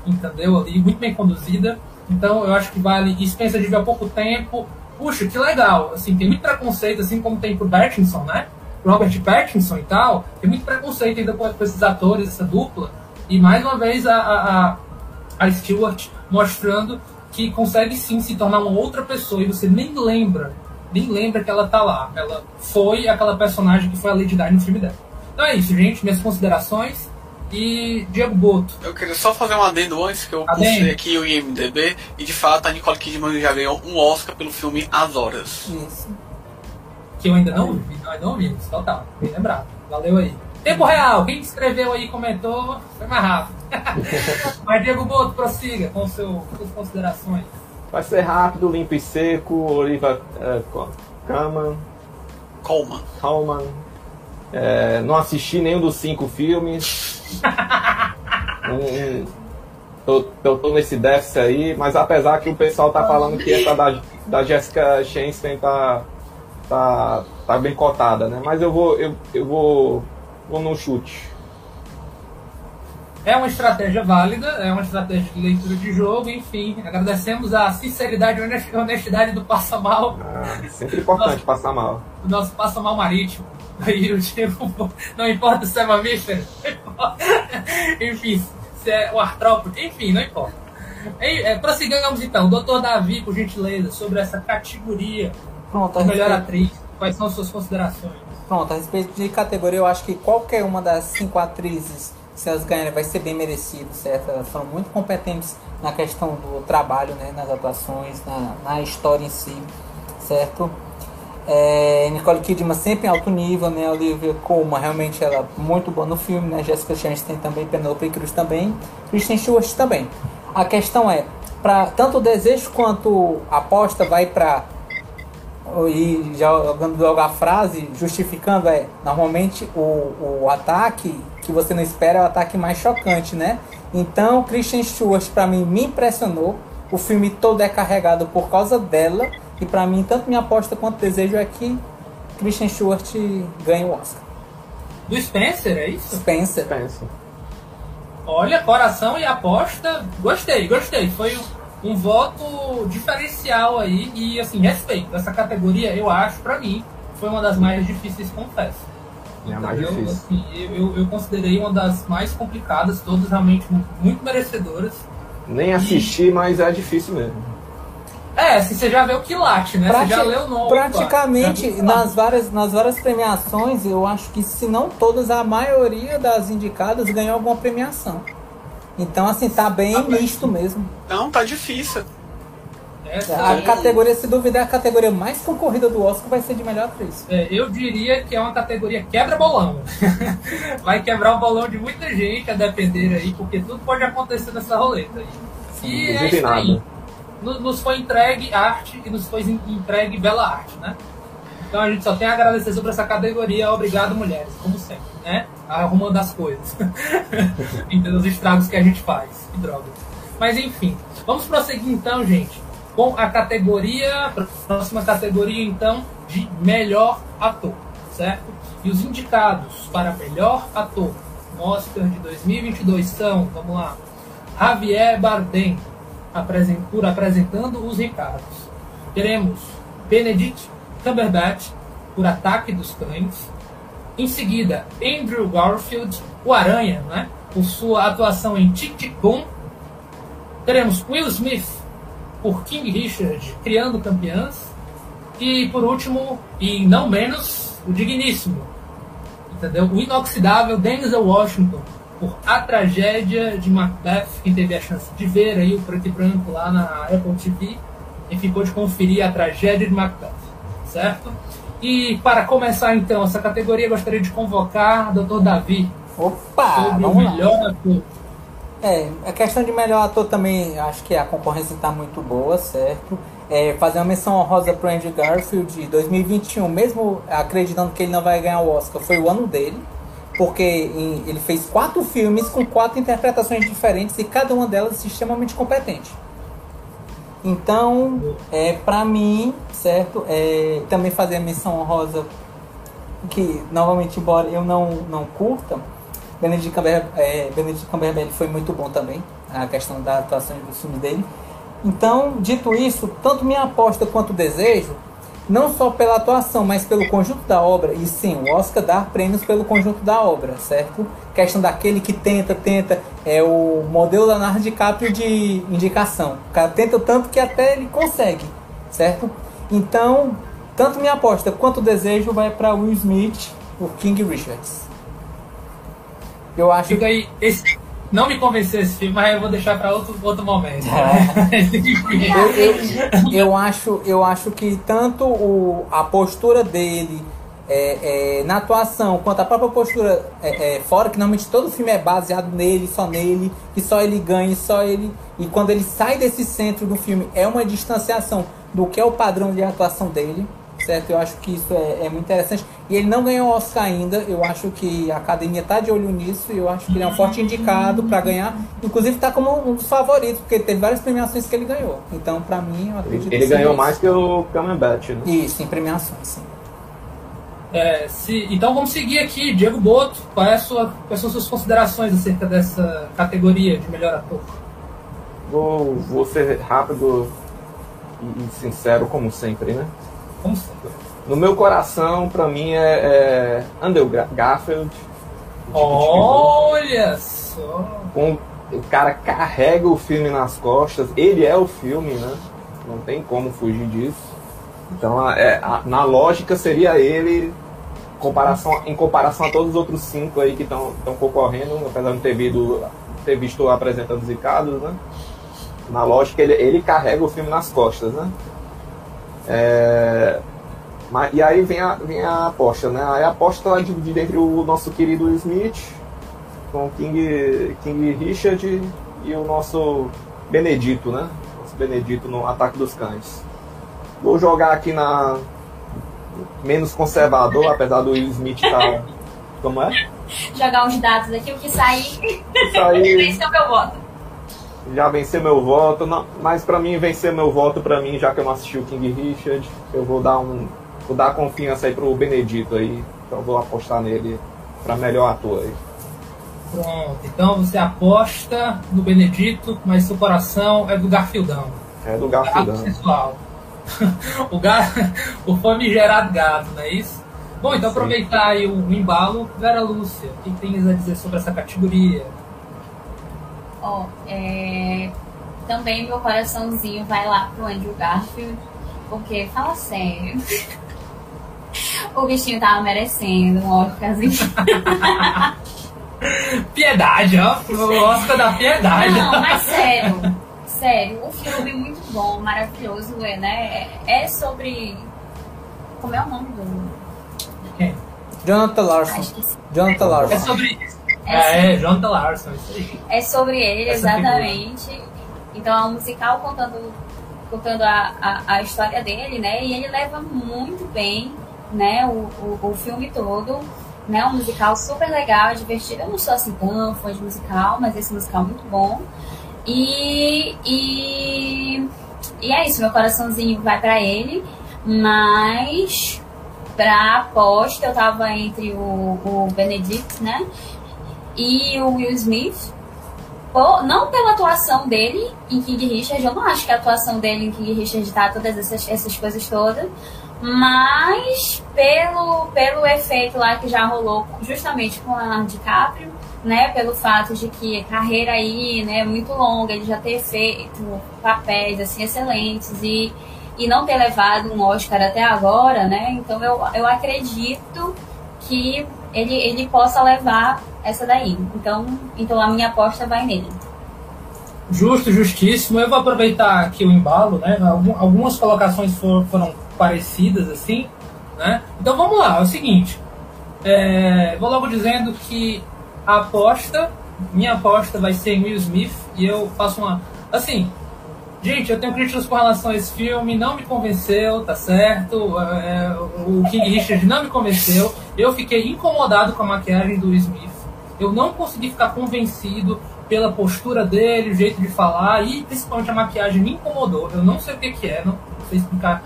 Entendeu? Ali, muito bem conduzida. Então eu acho que vale. Spencer de há pouco tempo. Puxa, que legal. Assim, tem muito preconceito, assim como tem pro Pattinson, né? Robert Pattinson e tal. Tem muito preconceito ainda com esses atores, essa dupla. E mais uma vez a, a, a Stewart mostrando que consegue sim se tornar uma outra pessoa e você nem lembra nem lembra que ela tá lá. Ela foi aquela personagem que foi a Lady Di no filme dela. Então é isso, gente. Minhas considerações. E Diego Boto. Eu queria só fazer um adendo antes, que eu pulsei aqui o IMDB, e de fato a Nicole Kidman já ganhou um Oscar pelo filme As Horas. Isso. Que eu ainda não vi, ainda não vi, total, bem lembrado. Valeu aí. Tempo real, quem escreveu aí comentou, foi mais rápido. Mas Diego Boto, prossiga com, seu, com suas considerações. Vai ser rápido, limpo e seco. Oliva uh, Kaman. Coleman. Coleman. É, não assisti nenhum dos cinco filmes. Um, tô, tô, tô, nesse déficit aí, mas apesar que o pessoal tá falando que essa da, da Jessica Chastain tá, tá, tá bem cotada, né? Mas eu vou, eu, eu vou, vou no chute. É uma estratégia válida, é uma estratégia de leitura de jogo, enfim. Agradecemos a sinceridade e honestidade do Passa Mal. Ah, sempre importante nosso, passar mal. O nosso Passa Mal marítimo. Aí o tipo, não importa se é mamífero, enfim, se é o artrópode, enfim, não importa. E, é, prossigamos então, doutor Davi, por gentileza, sobre essa categoria Pronto, melhor respeito... atriz. Quais são as suas considerações? Pronto, a respeito de categoria, eu acho que qualquer uma das cinco atrizes se elas ganharem vai ser bem merecido, certo? Elas foram muito competentes na questão do trabalho, né, nas atuações, na, na história em si, certo? É, Nicole Kidman sempre em alto nível, né? Olivia Colman realmente ela é muito boa no filme, né? Jessica Chastain também, Penelope Cruz também, Kristen Stewart também. A questão é, para tanto o desejo quanto a aposta vai para e jogando logo a frase, justificando é normalmente o, o ataque que você não espera é o ataque mais chocante, né? Então, Christian Stewart para mim me impressionou. O filme todo é carregado por causa dela e para mim tanto minha aposta quanto desejo é que Christian Stewart ganhe o Oscar. Do Spencer, é isso? Spencer. Spencer. Olha, coração e aposta, gostei, gostei. Foi um, um voto diferencial aí e assim, respeito. Essa categoria, eu acho, para mim, foi uma das mais difíceis, confesso. É a mais difícil. Assim, eu, eu, considerei uma das mais complicadas, todas realmente muito merecedoras. Nem assisti, e... mas é difícil mesmo. É, assim, você já vê o quilate, né? Prati... Você já leu o nome. Praticamente, nas várias, nas várias premiações, eu acho que se não todas, a maioria das indicadas ganhou alguma premiação. Então, assim, tá bem tá misto mesmo. Não, tá difícil. Essa a é... categoria, se duvidar, a categoria mais concorrida do Oscar vai ser de melhor atriz. É, eu diria que é uma categoria quebra-bolão. vai quebrar o bolão de muita gente a depender aí, porque tudo pode acontecer nessa roleta aí. E é isso aí. Nos foi entregue arte e nos foi entregue bela arte, né? Então a gente só tem a agradecer sobre essa categoria. Obrigado, mulheres, como sempre, né? Arrumando as coisas. Entendeu? Os estragos que a gente faz. Que droga. Mas enfim, vamos prosseguir então, gente com a categoria, próxima categoria então, de melhor ator, certo? E os indicados para melhor ator no Oscar de 2022 são, vamos lá, Javier Bardem, por apresentando os Ricardos. Teremos Benedict Cumberbatch, por Ataque dos Cães. Em seguida, Andrew Garfield, o Aranha, né? por sua atuação em Tic Tic Boom. Teremos Will Smith, por King Richard, Criando Campeãs. E por último, e não menos, o digníssimo, entendeu? O inoxidável Denzel Washington, por A Tragédia de Macbeth, quem teve a chance de ver aí o preto e branco lá na Apple TV, e ficou de conferir A Tragédia de Macbeth, certo? E para começar então essa categoria, gostaria de convocar o Dr. Davi. Opa, sobre o melhor lá. ator. É, a questão de melhor ator também, acho que a concorrência está muito boa, certo? É, fazer uma menção honrosa pro Andrew Garfield de 2021, mesmo acreditando que ele não vai ganhar o Oscar, foi o ano dele, porque ele fez quatro filmes com quatro interpretações diferentes e cada uma delas extremamente competente. Então, é, para mim, certo, é, também fazer a menção honrosa que, novamente, embora eu não, não curta, Benedict Cumberbatch, é, Benedict Cumberbatch foi muito bom também, a questão da atuação dos filmes dele. Então, dito isso, tanto minha aposta quanto desejo, não só pela atuação, mas pelo conjunto da obra, e sim, o Oscar dá prêmios pelo conjunto da obra, certo? Questão daquele que tenta, tenta, é o modelo Leonardo DiCaprio de indicação. O cara tenta tanto que até ele consegue, certo? Então, tanto minha aposta quanto o desejo vai para Will Smith, o King Richards. Eu acho Fica aí, esse, não me convenceu esse filme, mas eu vou deixar para outro, outro momento. eu, eu, eu acho, eu acho que tanto o, a postura dele é, é, na atuação, quanto a própria postura é, é, fora, que normalmente todo filme é baseado nele, só nele, que só ele ganha, só ele. E quando ele sai desse centro do filme, é uma distanciação do que é o padrão de atuação dele, certo? Eu acho que isso é, é muito interessante. E ele não ganhou o Oscar ainda, eu acho que a academia tá de olho nisso, e eu acho que ele é um forte indicado para ganhar. Inclusive tá como um dos favoritos, porque teve várias premiações que ele ganhou. Então, para mim, eu acredito Ele ganhou isso. mais que o Cumberbatch, né? Isso, em premiações, sim. É, se- então vamos seguir aqui, Diego Boto, qual é a sua- quais são suas considerações acerca dessa categoria de melhor ator? Vou, vou ser rápido e, e sincero, como sempre, né? No meu coração, pra mim, é, é Andrew Garfield. Olha só! Com, o cara carrega o filme nas costas, ele é o filme, né? Não tem como fugir disso. Então, é, a- na lógica, seria ele comparação, em comparação a todos os outros cinco aí que estão concorrendo, apesar de não ter, visto, ter visto apresentando os né? Na lógica, ele, ele carrega o filme nas costas, né? É, mas- e aí vem a, vem a aposta, né? Aí a aposta está dividida entre o nosso querido Smith, com o King, King Richard e o nosso Benedito, né? Nosso Benedito no Ataque dos Cães. Vou jogar aqui na menos conservador, apesar do Will Smith estar. Como é? Jogar uns dados aqui, o que sair, aí esse é o meu voto. Já venceu meu voto, não, mas pra mim vencer meu voto pra mim, já que eu não assisti o King Richard, eu vou dar um vou dar confiança aí pro Benedito aí, então vou apostar nele pra melhor ator aí. Pronto, então você aposta no Benedito, mas seu coração é do Garfieldão. É do Gato Garfieldão. sensual. o, ga... o famigerado gato, não é isso? Bom, então Sim. aproveitar aí o embalo. Vera Lúcia, o que tens a dizer sobre essa categoria? Ó, é, também meu coraçãozinho vai lá pro Andrew Garfield, porque, fala sério, o bichinho tava merecendo um Oscarzinho. Piedade, ó. O Oscar da piedade. Não, mas sério, sério, o filme é muito bom, maravilhoso, é, né? É é sobre. Como é o nome do. Jonathan Ah, Larson. Jonathan É Larson. sobre. É, É, Jonathan Larson, isso aí. é sobre ele, Essa exatamente. Então é um musical contando, contando a, a, a história dele, né? E ele leva muito bem, né? O, o, o filme todo. Né, um musical super legal, divertido. Eu não sou assim tão fã de musical, mas esse musical é muito bom. E, e, e é isso, meu coraçãozinho vai pra ele, mas pra aposta eu tava entre o, o Benedict, né? E o Will Smith. Pô, não pela atuação dele em King Richard, eu não acho que a atuação dele em King Richard tá todas essas, essas coisas todas, mas pelo, pelo efeito lá que já rolou justamente com o Leonardo DiCaprio, né, pelo fato de que a carreira aí, né, é muito longa, ele já ter feito papéis assim excelentes e, e não ter levado um Oscar até agora, né? Então eu, eu acredito que ele, ele possa levar essa daí. Então, então a minha aposta vai nele. Justo, justíssimo. Eu vou aproveitar aqui o embalo, né? Algumas colocações foram, foram parecidas, assim, né? Então vamos lá, é o seguinte. É, vou logo dizendo que a aposta, minha aposta vai ser em Will Smith e eu faço uma. Assim, gente, eu tenho críticas com relação a esse filme, não me convenceu, tá certo? É, o King Richard não me convenceu. Eu fiquei incomodado com a maquiagem do Smith. Eu não consegui ficar convencido pela postura dele, o jeito de falar e principalmente a maquiagem me incomodou. Eu não sei o que, que é, não sei explicar,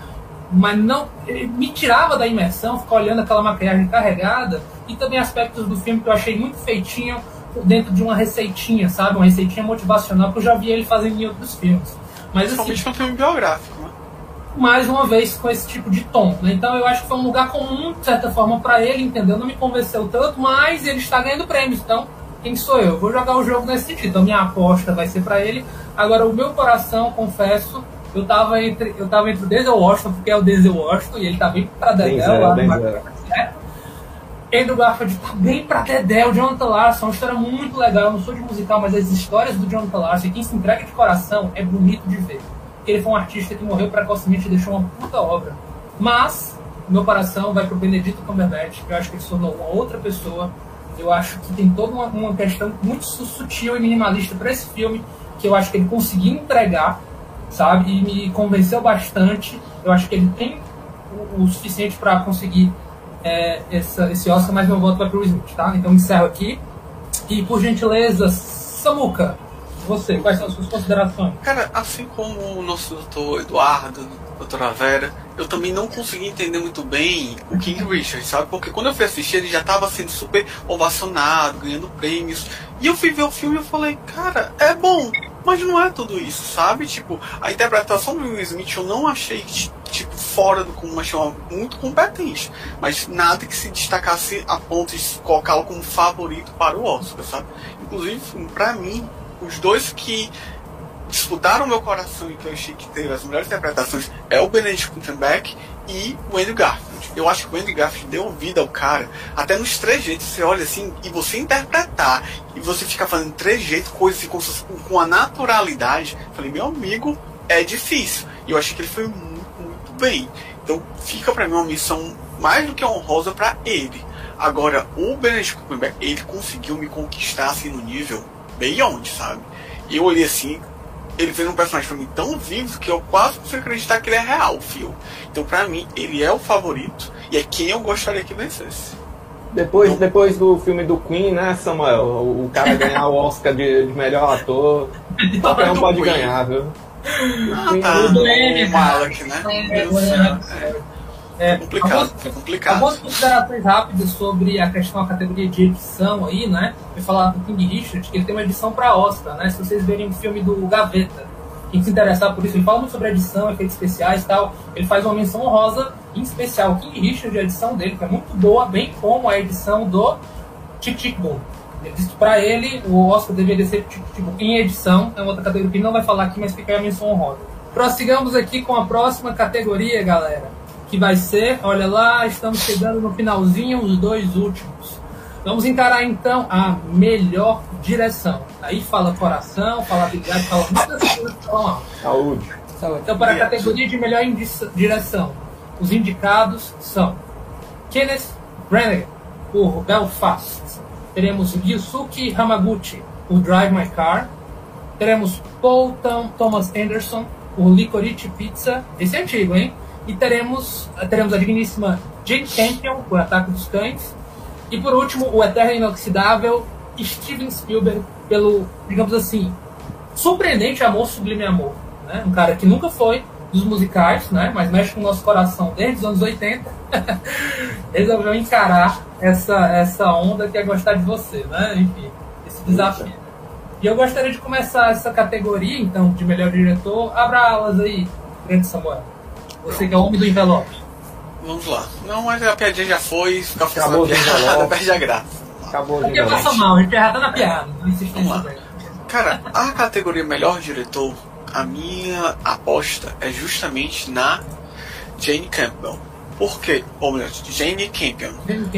mas não me tirava da imersão, ficar olhando aquela maquiagem carregada e também aspectos do filme que eu achei muito feitinho dentro de uma receitinha, sabe? Uma receitinha motivacional que eu já vi ele fazendo em outros filmes. Mas Principalmente assim, um filme biográfico, né? Mais uma vez com esse tipo de tom. Né? Então eu acho que foi um lugar comum, de certa forma, para ele, entendeu? Não me convenceu tanto, mas ele está ganhando prêmios, então quem sou eu? Vou jogar o jogo nesse sentido. Então minha aposta vai ser para ele. Agora o meu coração, confesso, eu tava entre eu tava entre o Denzel Washington, porque é o Denzel Washington e ele tá bem pra Dedéu lá no Andrew Garfield bem pra Dedé, o Jonathan Larson, uma história muito legal. Eu não sou de musical, mas as histórias do Jonathan Larson, quem se entrega de coração, é bonito de ver. Porque ele foi um artista que morreu precocemente e deixou uma puta obra. Mas, meu coração vai pro Benedito Cumberbatch, que eu acho que ele se tornou uma outra pessoa eu acho que tem toda uma, uma questão muito sutil e minimalista para esse filme, que eu acho que ele conseguiu entregar, sabe? E me convenceu bastante. Eu acho que ele tem o, o suficiente para conseguir é, essa, esse Oscar, mas meu voto vai para o Smith, tá? Então encerro aqui. E por gentileza, Samuca, você, quais são as suas considerações? Cara, assim como o nosso doutor Eduardo, doutora Vera, eu também não consegui entender muito bem o King Richard, sabe? Porque quando eu fui assistir, ele já estava sendo super ovacionado, ganhando prêmios. E eu fui ver o filme e eu falei, cara, é bom, mas não é tudo isso, sabe? Tipo, a interpretação do Will Smith eu não achei, tipo, fora do comum, achei muito competente. Mas nada que se destacasse a ponto de colocá-lo como favorito para o Oscar, sabe? Inclusive, para mim, os dois que disputaram meu coração e que eu achei que teve as melhores interpretações é o Benedict Cumberbatch e o Andrew Garfield. Eu acho que o Andrew Garfield deu vida ao cara, até nos três jeitos, você olha assim, e você interpretar, e você fica fazendo três jeitos, coisas com, com a naturalidade, falei, meu amigo, é difícil. E eu achei que ele foi muito, muito bem. Então fica para mim uma missão mais do que honrosa para ele. Agora, o Benedict Cumberbatch, ele conseguiu me conquistar assim no nível beyond, sabe? E eu olhei assim, ele fez um personagem pra mim tão vivo que eu quase consigo acreditar que ele é real, fio. Então, pra mim, ele é o favorito e é quem eu gostaria que vencesse. Depois, então, depois do filme do Queen, né, Samuel? O, o cara ganhar o Oscar de, de melhor ator. Qualquer um pode Queen. ganhar, viu? Ah, tá. O Malak, né? É, complicado, algumas, é complicado. Algumas considerações rápidas sobre a questão da categoria de edição aí, né? Eu falar do King Richard, que ele tem uma edição para Oscar, né? Se vocês verem o filme do Gaveta, quem se interessar por isso, ele fala muito sobre edição, efeitos especiais e tal. Ele faz uma menção honrosa em especial. O King Richard, a edição dele, que é muito boa, bem como a edição do Tic Tic Boom. Ele disse que pra ele o Oscar deveria ser tipo, tipo, em edição, é outra categoria que ele não vai falar aqui, mas fica aí a menção honrosa. Prossigamos aqui com a próxima categoria, galera que vai ser, olha lá, estamos chegando no finalzinho, os dois últimos. Vamos encarar então a melhor direção. Aí fala coração, fala habilidade, fala muitas coisas que falam Saúde. Saúde. Então, para a categoria de melhor direção, os indicados são Kenneth Branagh, por Belfast. Teremos Yusuke Hamaguchi, por Drive My Car. Teremos Paul Thomas Anderson, por Licorice Pizza. Esse é antigo, hein? E teremos, teremos a digníssima Jane Campion, por Ataque dos Cães. E por último, o eterno inoxidável Steven Spielberg, pelo, digamos assim, surpreendente amor, sublime amor. Né? Um cara que nunca foi dos musicais, né? mas mexe com o nosso coração desde os anos 80. Resolveu encarar essa, essa onda que é gostar de você, né? Enfim, esse desafio. E eu gostaria de começar essa categoria, então, de melhor diretor. Abra alas aí, grande Samuel. Você que é o homem do envelope. Vamos lá. Não, mas a piadinha já foi, ficar fazendo piada, perde a graça. Acabou de Porque passa mal, a gente erra na piada. Vamos lá. Cara, a categoria melhor diretor, a minha aposta é justamente na Jane Campbell. Por quê? Ou melhor. Jane Campion.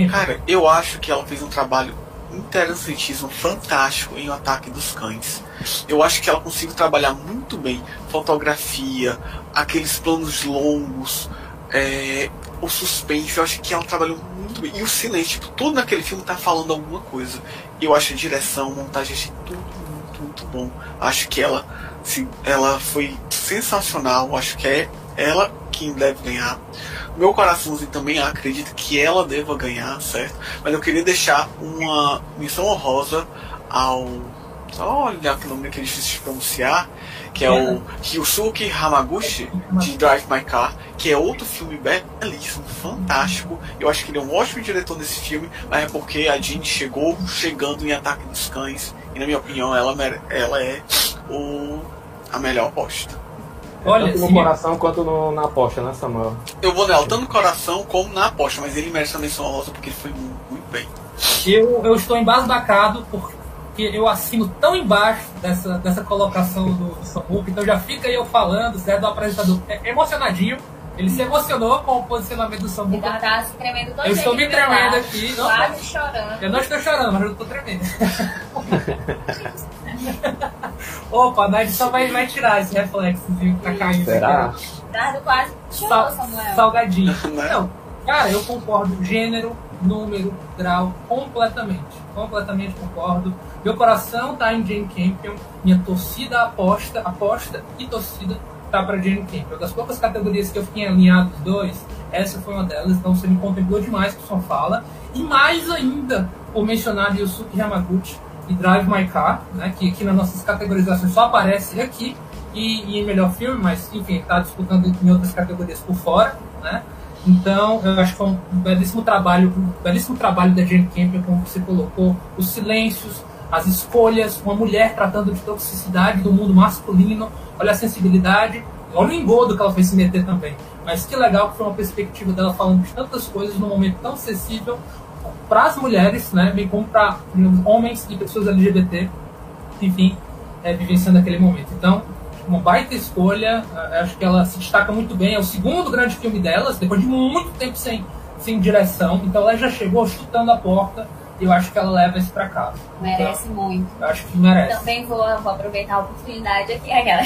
Cara, eu acho que ela fez um trabalho interessantíssimo, fantástico em O Ataque dos Cães. Eu acho que ela conseguiu trabalhar muito bem fotografia, aqueles planos longos, é, o suspense. Eu acho que ela trabalhou muito bem. E o silêncio, tipo, tudo naquele filme tá falando alguma coisa. Eu acho a direção, montagem, achei tudo muito, muito bom. Acho que ela, assim, ela foi sensacional. Acho que é ela quem deve ganhar. Meu coraçãozinho também acredita que ela deva ganhar, certo? Mas eu queria deixar uma missão honrosa ao. Olha que nome que é difícil de pronunciar. Que é o Ryusuke Hamaguchi, de Drive My Car, que é outro filme belíssimo, fantástico. Eu acho que ele é um ótimo diretor desse filme, mas é porque a Jean chegou chegando em Ataque dos Cães. E na minha opinião, ela, ela é o, a melhor aposta. Olha, tanto no coração quanto no, na aposta, né, Samuel? Eu vou nela tanto no coração como na aposta, mas ele merece a menção rosa porque ele foi muito, muito bem. Eu, eu estou embasbacado porque eu assino tão embaixo dessa, dessa colocação do, do Samuca, então já fica aí eu falando, certo? Do apresentador é emocionadinho. Ele se emocionou com o posicionamento do Samuca. Então tá se tremendo todo Eu estou me tremendo aqui. Não, Quase chorando. Eu não estou chorando, mas eu estou tremendo. Opa, a só vai, vai tirar esse reflexo que tá caindo. Será? Ricardo quase chorou, Samuel. Salgadinho. Não, cara, eu concordo. Gênero, número, grau, completamente. Completamente concordo. Meu coração tá em Jane Campion. Minha torcida aposta, aposta e torcida tá para Jane Campion. Das poucas categorias que eu fiquei alinhado os dois, essa foi uma delas. Então você me contemplou demais com sua fala. E mais ainda, por mencionar Yusuke Yamaguchi e Drive My Car, né, que aqui nas nossas categorizações só aparece aqui, e, e em melhor filme, mas enfim, está disputando em outras categorias por fora, né? Então, eu acho que foi um belíssimo trabalho, um belíssimo trabalho da Jane Campion, como você colocou, os silêncios, as escolhas, uma mulher tratando de toxicidade do mundo masculino, olha a sensibilidade, olha o engodo que ela fez se meter também. Mas que legal que foi uma perspectiva dela falando de tantas coisas num momento tão sensível, para as mulheres, né, bem como para homens e pessoas LGBT, enfim, é, vivenciando aquele momento. Então, uma baita escolha, acho que ela se destaca muito bem. É o segundo grande filme delas, depois de muito tempo sem, sem direção. Então, ela já chegou chutando a porta. E eu acho que ela leva isso para casa. Merece então, muito. Eu acho que merece. Também vou, vou aproveitar a oportunidade aqui, aquela.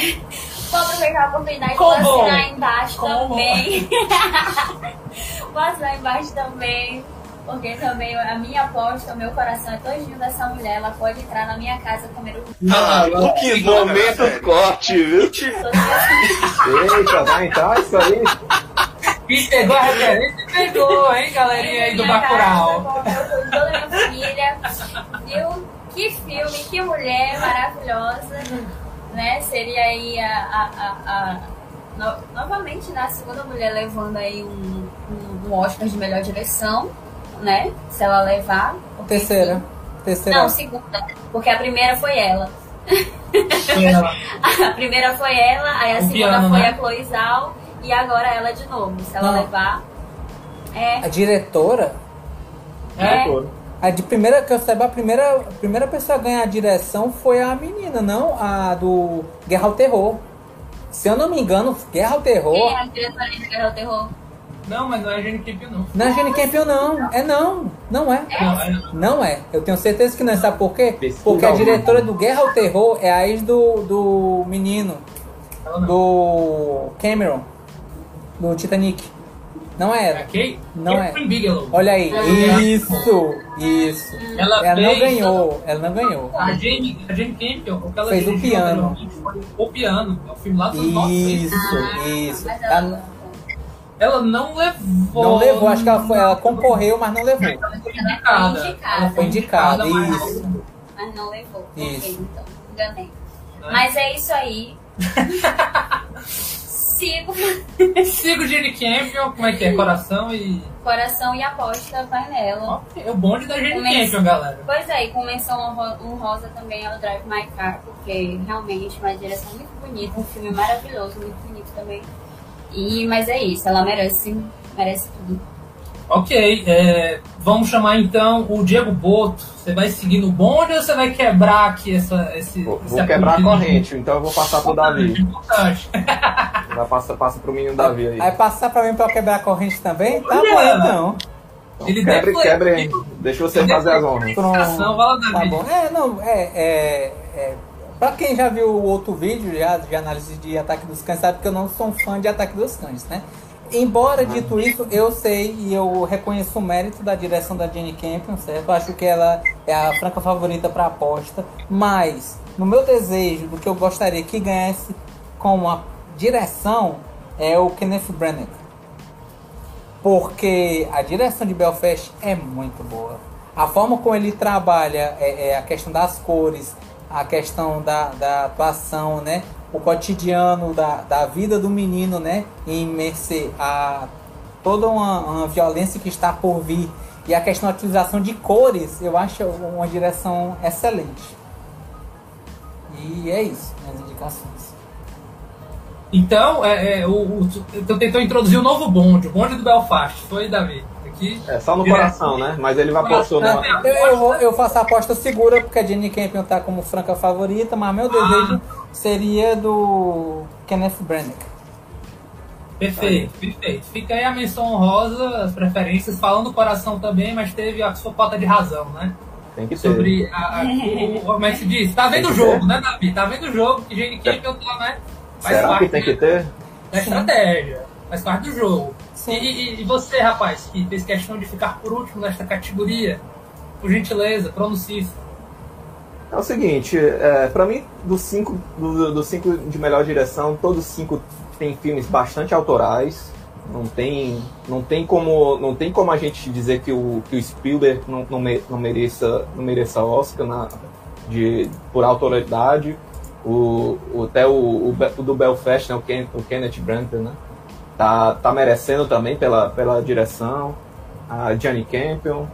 Vou aproveitar a oportunidade para assinar embaixo Como? também. vou assinar embaixo também porque também a minha aposta, o meu coração é todinho dessa mulher. Ela pode entrar na minha casa comer o. Ah, que momento corte, viu? Eita, vai entrar isso aí? Pegou a referência pegou, hein, galerinha aí do Bacurau. Toda minha família. Viu? Que filme, que mulher maravilhosa. Né? Seria aí a, a, a, a no, novamente né, a segunda mulher levando aí um, um, um Oscar de melhor direção né? Se ela levar. Terceira. Terceira. Não, segunda. Porque a primeira foi ela. a primeira foi ela, aí a o segunda piano, foi né? a Chloe Zhao e agora ela de novo. Se ela Não. levar. É. A diretora? É. A de primeira, que eu saiba, a primeira, a primeira pessoa a ganhar a direção foi a menina, não? A do Guerra ao Terror. Se eu não me engano, Guerra ao Terror. Quem é a diretora de Guerra ao Terror? Não, mas não é Jane Campion, não. Não é Jane Campion, não. É não. Não é. Não é. Não é. Eu tenho certeza que não é. Sabe por quê? Porque a diretora do Guerra ao Terror é a ex do, do menino. Do Cameron. Do Titanic. Não é ela. Okay. Não é. Bigelow. Olha aí. Isso. Isso. Ela, ela não ganhou. Ela não ganhou. A Jane, a Jane Campion, o que ela fez o piano. O piano. É o filme lá do Isso. Isso. Ela, ela não levou. Não levou, acho que ela, foi, ela concorreu, mas não levou. Ela foi indicada. Ela foi indicada, isso. Mas não levou. Isso. Okay, então, enganei. É. Mas é isso aí. Sigo. Sigo Jenny Campion, como é que é? Coração e. Coração e aposta vai nela. é o bonde da Jenny Campion, galera. Pois é, e com menção honrosa também ela Drive My Car, porque realmente uma direção muito bonita, um filme maravilhoso, muito bonito também. E, mas é isso, ela merece, merece tudo. Ok, é, vamos chamar então o Diego Boto. Você vai seguir no bonde ou você vai quebrar aqui essa, esse. Vou, vou quebrar a corrente, então eu vou passar pro Davi. Importante. Vai passar passa pro menino Davi aí. Vai passar pra mim pra eu quebrar a corrente também? Tá Olha! bom então. Então, Ele quebre, deve- quebre aí. Deixa você fazer as honras. Pronto. Ação, vai lá, Tá bom. É, não, é, é, é. Pra quem já viu o outro vídeo já, de análise de Ataque dos Cães, sabe que eu não sou um fã de Ataque dos Cães, né? Embora dito isso, eu sei e eu reconheço o mérito da direção da Jenny Campion, certo? Acho que ela é a franca favorita para aposta, mas no meu desejo do que eu gostaria que ganhasse como a direção é o Kenneth Branagh. Porque a direção de Belfast é muito boa. A forma como ele trabalha é, é a questão das cores, a questão da, da atuação, né? O cotidiano da, da vida do menino, né? Em mercê a toda uma, uma violência que está por vir. E a questão da utilização de cores, eu acho uma direção excelente. E é isso, minhas indicações. Então, é, é, o, o, então tentou introduzir o novo bonde, o bonde do Belfast. Foi, Davi? Aqui. É só no Direto. coração, né? Mas ele vai postou Coração. na. Eu, eu, vou- eu faço a aposta segura porque a Jenny Campion tá como franca favorita, mas meu desejo seria do Kenneth Branagh. Perfeito, perfeito. Fica aí a menção honrosa, as preferências, falando do coração também, mas teve a sua cota de razão, né? Tem que ter. Sobre a, a- o, como é que se diz? Tá vendo o jogo, né, Davi? Tá vendo o jogo que Jane Campion tá, né? Faz Será parte que tem que ter? da estratégia, faz parte do jogo. E, e- e você, rapaz, que fez questão de ficar por último nesta categoria, por gentileza, pronuncie É o seguinte, é, para mim, dos cinco, do- dos cinco de melhor direção, todos os cinco têm filmes bastante autorais. Não tem, não tem como, não tem como a gente dizer que o, que o Spielberg não, não, me- não mereça, não mereça Oscar na, de, por autoridade. O, o- até o, o, o do Belfast, né, o, Ken, o Kenneth Branagh, né, tá, tá merecendo também pela, pela direção. A Gianni Campion,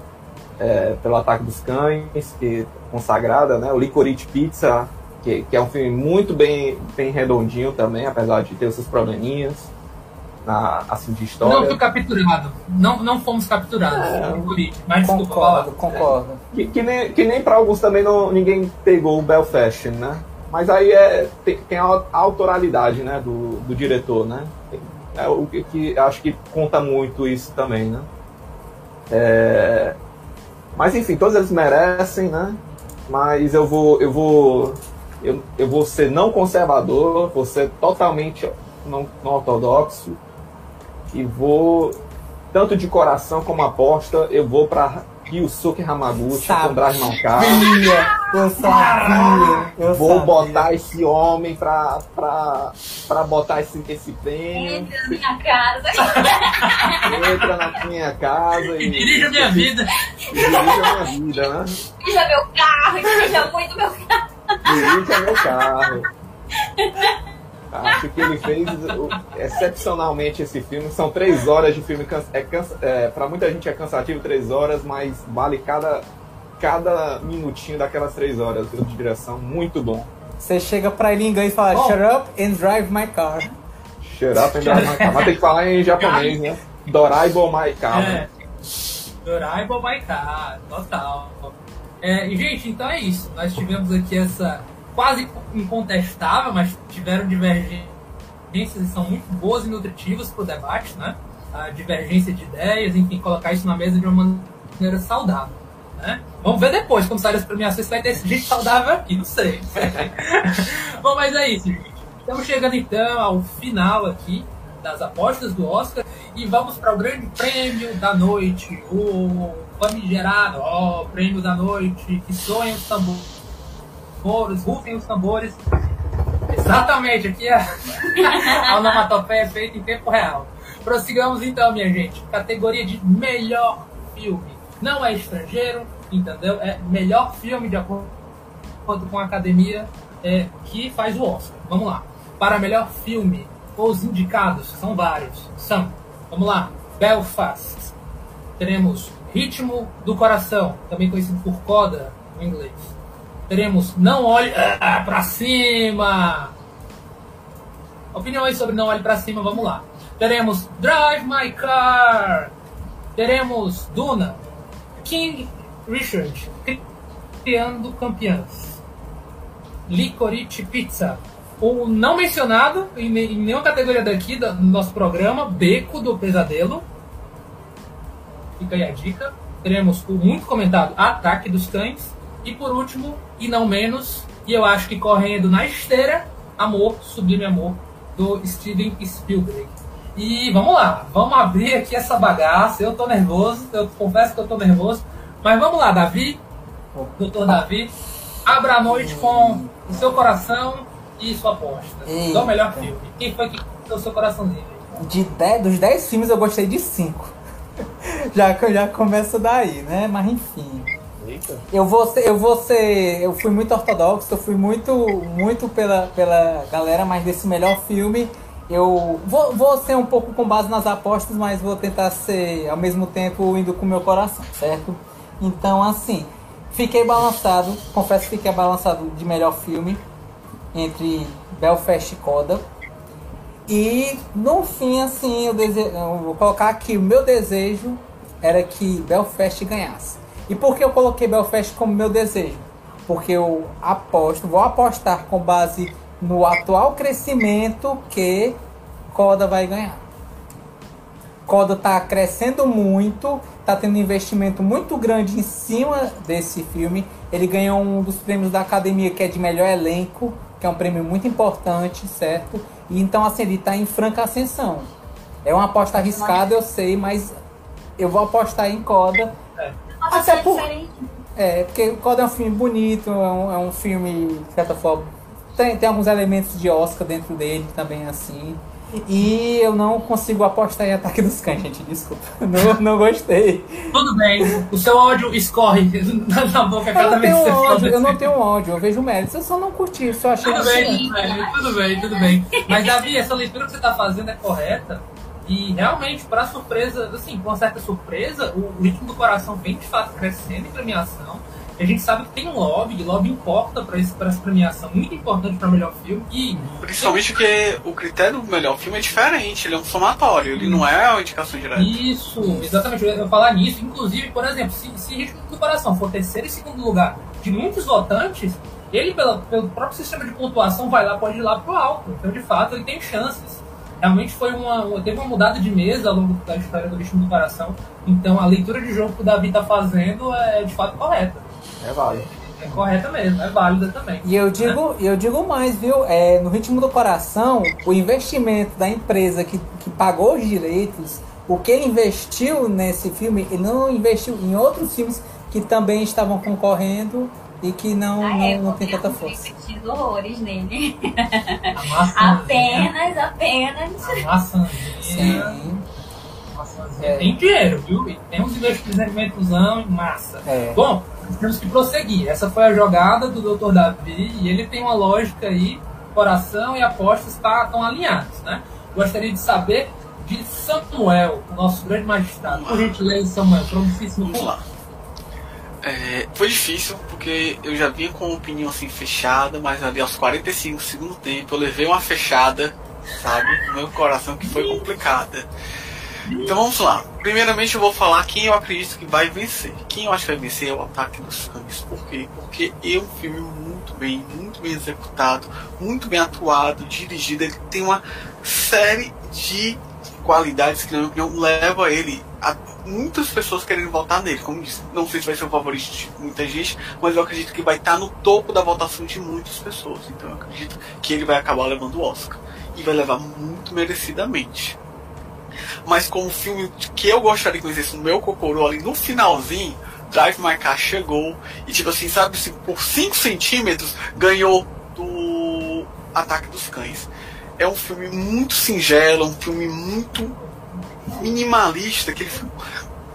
é, pelo Ataque dos Cães, que é consagrada, né? O Licorice Pizza, que, que é um filme muito bem, bem redondinho também, apesar de ter os seus probleminhas na, assim, de Não história. fui capturado. Não, não fomos capturados. É. isso. Mas desculpa, fala. Concordo, concordo. Que, que nem, que nem para alguns também não, ninguém pegou o Belfast, né? Mas aí é, tem, tem a autoralidade, né, do, do diretor, né? É o que, que acho que conta muito isso também, né? É, mas enfim, todos eles merecem, né? Mas eu vou, eu vou, eu, eu vou ser não conservador, vou ser totalmente não, não ortodoxo e vou tanto de coração como aposta, eu vou para Ryusuke Hamaguchi com. Sabia, eu sabia, eu Vou sabia. botar esse homem pra, pra, pra botar esse, esse prêmio. Entra na minha casa. Entra na minha casa e. E dirige a minha vida. e dirige a minha vida, né? Dirija meu carro, dirija muito meu carro. Dirige meu carro. Acho que ele fez excepcionalmente esse filme. São três horas de filme. É, cansa, é, pra muita gente é cansativo três horas, mas vale cada, cada minutinho daquelas três horas viu, de direção. Muito bom. Você chega pra ele em inglês e fala, Bom. shut up and drive my car. Shut up and drive my car. Mas tem que falar em japonês, né? Doraibo my car. É. Dorai Bobaiká, total. É, e, gente, então é isso. Nós tivemos aqui essa quase incontestável, mas tiveram divergências e são muito boas e nutritivas para o debate, né? A divergência de ideias, enfim, colocar isso na mesa de uma maneira saudável. Né? Vamos ver depois, quando sair as premiações, se vai ter esse gente saudável aqui, não sei. Bom, mas é isso, gente. Estamos chegando então ao final aqui das apostas do Oscar e vamos para o grande prêmio da noite, o famigerado, ó, prêmio da noite, que soem os tambores, rufem os tambores. Exatamente, aqui é a onomatopeia feita em tempo real. Prossigamos então, minha gente. Categoria de melhor filme. Não é estrangeiro, entendeu? É melhor filme de acordo com a academia é, que faz o Oscar. Vamos lá. Para melhor filme, os indicados são vários. São, vamos lá, Belfast. Teremos Ritmo do Coração, também conhecido por Coda no inglês. Teremos Não Olhe ah, Pra Cima. Opiniões sobre Não Olhe Pra Cima, vamos lá. Teremos Drive My Car. Teremos Duna, King Richard, Criando Campeãs, Licorice Pizza, o não mencionado em, nenhuma categoria daqui do nosso programa, Beco do Pesadelo. Fica aí a dica. Teremos o muito comentado Ataque dos Cães. E por último, e não menos, e eu acho que correndo na esteira, Amor, Sublime Amor, do Steven Spielberg. E vamos lá, vamos abrir aqui essa bagaça. Eu tô nervoso, eu confesso que eu tô nervoso. Mas vamos lá, Davi, doutor Davi, abra a noite com o seu coração e sua aposta. Eita. Do melhor filme. Quem foi que deu seu coraçãozinho? De dez, dos 10 filmes eu gostei de 5. já, já começa daí, né? Mas enfim. Eu vou ser, eu vou ser, eu fui muito ortodoxo, eu fui muito, muito pela, pela galera, mas desse melhor filme eu vou, vou ser um pouco com base nas apostas, mas vou tentar ser ao mesmo tempo indo com o meu coração, certo? Então assim, fiquei balançado, confesso que fiquei balançado de melhor filme entre Belfast e Coda. E no fim, assim, eu, dese... eu vou colocar aqui: o meu desejo era que Belfast ganhasse. E por que eu coloquei Belfast como meu desejo? Porque eu aposto, vou apostar com base no atual crescimento que Coda vai ganhar. Coda está crescendo muito, está tendo um investimento muito grande em cima desse filme. Ele ganhou um dos prêmios da academia que é de melhor elenco que é um prêmio muito importante, certo? E então, assim, ele está em franca ascensão. É uma aposta arriscada, eu sei, mas eu vou apostar em Coda. É. Até por... É, porque Coda é um filme bonito, é um, é um filme, de certa forma, tem, tem alguns elementos de Oscar dentro dele também, assim. E eu não consigo apostar em Ataque dos Cães, gente. Desculpa. Não, não gostei. Tudo bem. O seu ódio escorre na boca cada vez que você ódio, Eu não tenho ódio, eu vejo méritos. Eu só não curti, só achei tudo bem, bem, tudo bem, tudo bem. Mas, Davi, essa leitura que você está fazendo é correta. E realmente, para surpresa, assim, com uma certa surpresa, o ritmo do coração vem de fato crescendo em premiação. A gente sabe que tem um lobby, e lobby importa para essa premiação, muito importante para melhor filme. E Principalmente porque o critério do melhor filme é diferente, ele é um somatório, ele não é uma indicação direta. Isso, exatamente, eu ia falar nisso. Inclusive, por exemplo, se, se Ritmo do Coração for terceiro e segundo lugar de muitos votantes, ele, pela, pelo próprio sistema de pontuação, vai lá, pode ir lá pro alto. Então, de fato, ele tem chances. Realmente foi uma, teve uma mudada de mesa ao longo da história do Ritmo do Coração. Então, a leitura de jogo que o Davi está fazendo é de fato correta. É válido. É correta mesmo, é válida também. E eu digo, né? eu digo mais, viu? É, no ritmo do coração, o investimento da empresa que, que pagou os direitos, o que ele investiu nesse filme, ele não investiu em outros filmes que também estavam concorrendo e que não, ah, não, é, não tem tanta força. investido horrores nele. apenas, apenas. A maçãzinha. Sim. É. Tem dinheiro, viu? E tem uns investimentos massa. É. Bom, temos que prosseguir. Essa foi a jogada do Dr. Davi e ele tem uma lógica aí, coração e apostas estão tá, alinhados, né? Gostaria de saber de Samuel, o nosso grande magistrado. Por gentileza, Samuel, pronunciíssimo. Vamos lá. É, foi difícil, porque eu já vinha com uma opinião assim fechada, mas ali aos 45 segundo tempo eu levei uma fechada, sabe, no meu coração que foi complicada. Então vamos lá. Primeiramente eu vou falar quem eu acredito que vai vencer. Quem eu acho que vai vencer é o Ataque dos Cães. Por quê? Porque é um filme muito bem, muito bem executado, muito bem atuado, dirigido. Ele tem uma série de qualidades que, na minha opinião, leva ele a muitas pessoas querendo votar nele. Como disse, não sei se vai ser o favorito de muita gente, mas eu acredito que vai estar no topo da votação de muitas pessoas. Então eu acredito que ele vai acabar levando o Oscar. E vai levar muito merecidamente mas como filme que eu gostaria que conhecesse no meu Kokoro ali no finalzinho, Drive My Car chegou e tipo assim, sabe, assim, por 5 centímetros ganhou do Ataque dos Cães. É um filme muito singelo, um filme muito minimalista, aquele filme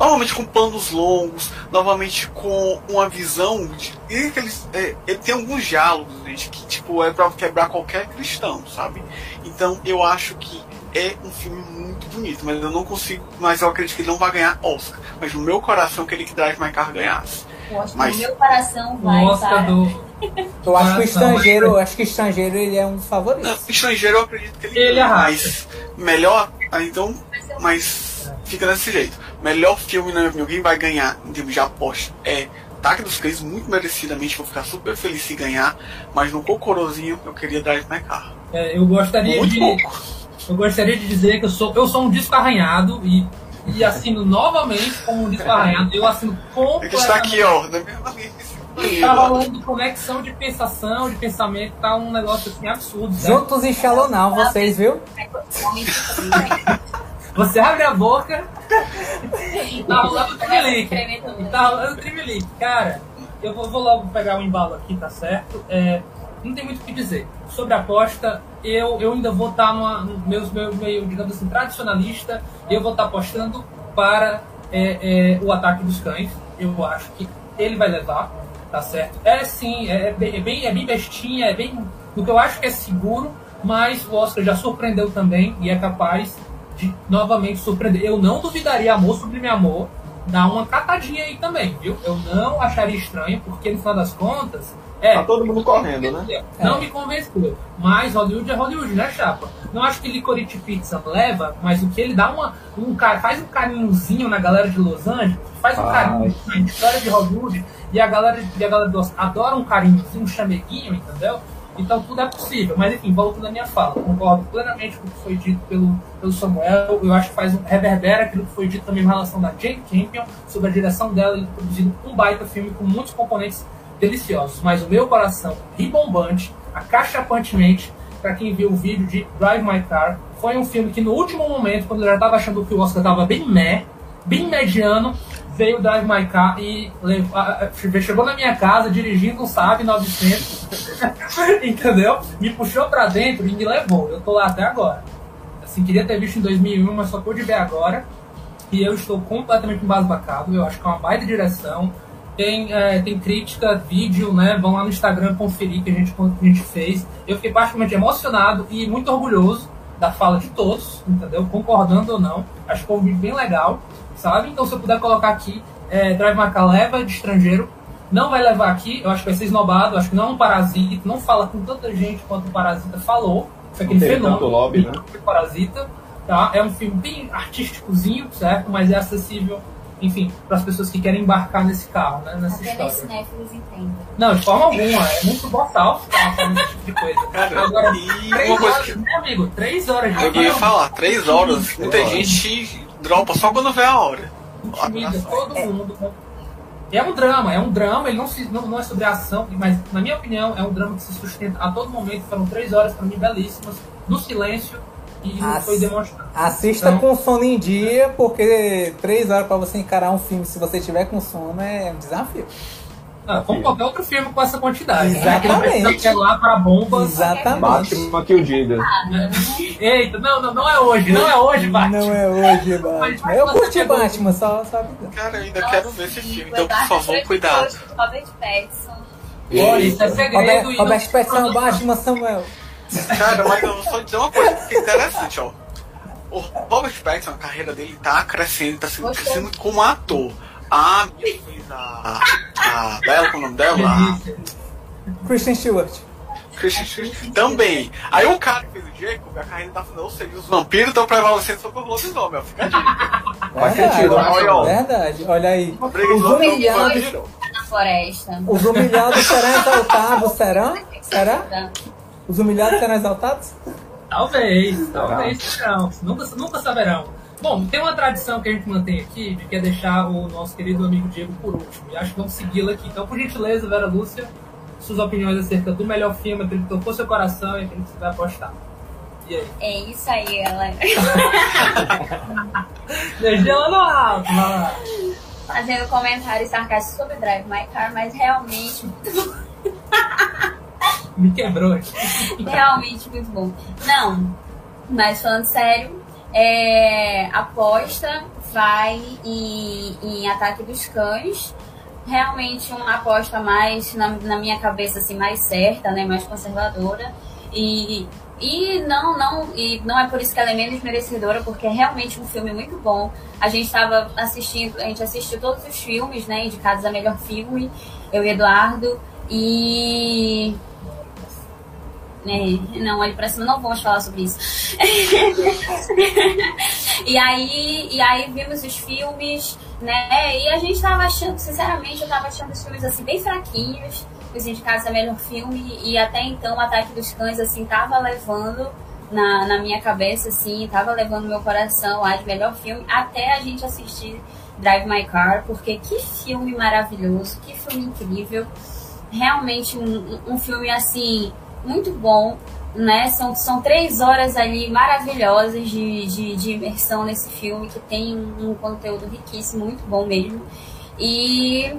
novamente com planos longos, novamente com uma visão de, ele, é, ele tem alguns diálogos gente, que tipo é para quebrar qualquer cristão, sabe? Então eu acho que é um filme muito bonito, mas eu não consigo, mas eu acredito que ele não vai ganhar Oscar. Mas no meu coração queria que Drive My Car ganhasse. Eu acho mas... que no meu coração vai, Oscar do... Eu acho que o estrangeiro, eu acho que o estrangeiro ele é um dos favoritos. Não, estrangeiro eu acredito que ele, ele é mais melhor, ah, então, mas fica desse jeito. melhor filme, na minha opinião, quem vai ganhar em termos de aposta é Ataque dos Cães, muito merecidamente, vou ficar super feliz se ganhar, mas no cocorozinho eu queria Drive My Car. É, eu gostaria Muito de. pouco. Eu gostaria de dizer que eu sou, eu sou um disco arranhado e, e assino novamente como um disco arranhado. Eu assino É que está aqui, completamente. ó, na minha Tá rolando conexão de pensação, de pensamento, tá um negócio assim absurdo. Juntos em Shalonau, vocês, viu? Você abre a boca e tá rolando o tremelique. E tá rolando o tremelique. Cara, eu vou, vou logo pegar o embalo aqui, tá certo? É, não tem muito o que dizer. Sobre a aposta, eu, eu ainda vou estar numa, no meus, meu meio, digamos assim, tradicionalista. Eu vou estar apostando para é, é, o ataque dos cães. Eu acho que ele vai levar, tá certo? É sim, é, é bem, é bem, é bestinha, é bem. No que eu acho que é seguro, mas o Oscar já surpreendeu também e é capaz de novamente surpreender. Eu não duvidaria Amor Sublime Amor dar uma catadinha aí também, viu? Eu não acharia estranho, porque no final das contas. É, Tá todo mundo correndo, né? Não me convenceu. Mas Hollywood é Hollywood, né, chapa? Não acho que Licorice Pizza leva, mas o que ele dá uma. Um, faz um carinhozinho na galera de Los Angeles, faz um Faz. carinho na história de Hollywood, e a galera, e a galera do adora um carinhozinho, um chameguinho, entendeu? Então tudo é possível. Mas enfim, voltando à minha fala, concordo plenamente com o que foi dito pelo, pelo Samuel. Eu acho que faz um reverbera aquilo que foi dito também em relação da Jane Campion, sobre a direção dela e produzindo um baita filme com muitos componentes deliciosos. Mas o meu coração ribombante, acachapantemente, para quem viu o vídeo de Drive My Car, foi um filme que no último momento, quando eu já estava achando que o Oscar estava bem meh, bem mediano, veio Drive My Car e chegou na minha casa dirigindo um Saab 900, entendeu? Me puxou pra dentro e me levou. Eu tô lá até agora. Assim, queria ter visto em 2001, mas só pude ver agora. E eu estou completamente embasbacado. Eu acho que é uma baita direção. Tem, é, tem crítica, vídeo, né? Vão lá no Instagram conferir que a gente, que a gente fez. Eu fiquei particularmente emocionado e muito orgulhoso da fala de todos, entendeu? Concordando ou não. Acho que foi um vídeo bem legal, sabe? Então, se eu puder colocar aqui, é, Drive Maca leva de estrangeiro. Não vai levar aqui, eu acho que vai ser esnobado. Acho que não é um parasita, não fala com tanta gente quanto o Parasita falou. Foi aquele fenômeno. lobby, né? Parasita. Tá? É um filme bem artísticozinho, certo? Mas é acessível, enfim, para as pessoas que querem embarcar nesse carro, né? Nessa Apenas história. cinéfilos entendem. Não, de forma alguma. É muito boçal ficar falando esse tipo de coisa. Cara, Agora, e três uma coisa horas, né, amigo? Três horas de Eu ia falar, três horas, muita gente dropa só quando vê a hora. intimida todo mundo. né? É um drama, é um drama, ele não, se, não, não é sobre a ação, mas na minha opinião é um drama que se sustenta a todo momento. Foram três horas para mim belíssimas, no silêncio, e As- foi demonstrado. Assista Então- com sono em dia, porque três horas pra você encarar um filme, se você tiver com sono, é um desafio. Ah, como qualquer outro filme com essa quantidade. Exatamente. Não quer lá para bombas. Exatamente. Batman que o diga. Eita, não, não, não é hoje, não é hoje, Batman. Não é hoje, Batman. Eu curti Batman, só, só avisando. Cara, eu ainda Nossa, quero ver esse filme, então por favor, cuidado. Robert Pattinson. Isso é segredo Robert, Pattinson é o Batman, Samuel. Cara, mas eu vou só dizer uma coisa que é interessante, ó. O Robert Pattinson, a carreira dele tá crescendo, tá sendo crescendo como ator. A minha que fez a. A Bela, qual é o nome dela? Christian Stewart. Christian Stewart também. Aí o cara que fez o Jacob, a carreira tá falando, ou seja, os vampiros estão prevalecendo sobre os lobisomem, ó. Fica a dica. Faz sentido, né, Samuel? Verdade, olha aí. Os com humilhados, vampiro. Na floresta. os humilhados serão exaltados, serão? Será? Os humilhados serão exaltados? Talvez, talvez serão. Nunca, nunca saberão. Bom, tem uma tradição que a gente mantém aqui, de que é deixar o nosso querido amigo Diego por último. E acho que vamos segui-la aqui. Então, por gentileza, Vera Lúcia, suas opiniões acerca do melhor filme, aquele que tocou seu coração e aquele que você vai apostar. E aí? É isso aí, galera. Energia lá no alto, vai lá. Fazendo comentários sarcásticos sobre Drive My Car, mas realmente, Me quebrou. realmente muito bom. Não, mas falando sério, é, aposta vai em, em Ataque dos Cães. Realmente uma aposta mais, na, na minha cabeça, assim, mais certa, né? Mais conservadora. E, e não, não, e não é por isso que ela é menos merecedora, porque é realmente um filme muito bom. A gente estava assistindo, a gente assistiu todos os filmes, né? Indicados a melhor filme, eu e Eduardo. E É, não, olhe pra cima, não vamos falar sobre isso. e aí, e aí vimos os filmes, né? E a gente tava achando, sinceramente, eu tava achando os filmes assim bem fraquinhos, os indicados a melhor filme, e até então o Ataque dos Cães, assim, tava levando na, na minha cabeça, assim, tava levando meu coração lá de melhor filme, até a gente assistir Drive My Car, porque que filme maravilhoso, que filme incrível. Realmente um, um filme assim, muito bom, né? São, são três horas ali maravilhosas de, de, de imersão nesse filme, que tem um, conteúdo riquíssimo, muito bom mesmo. E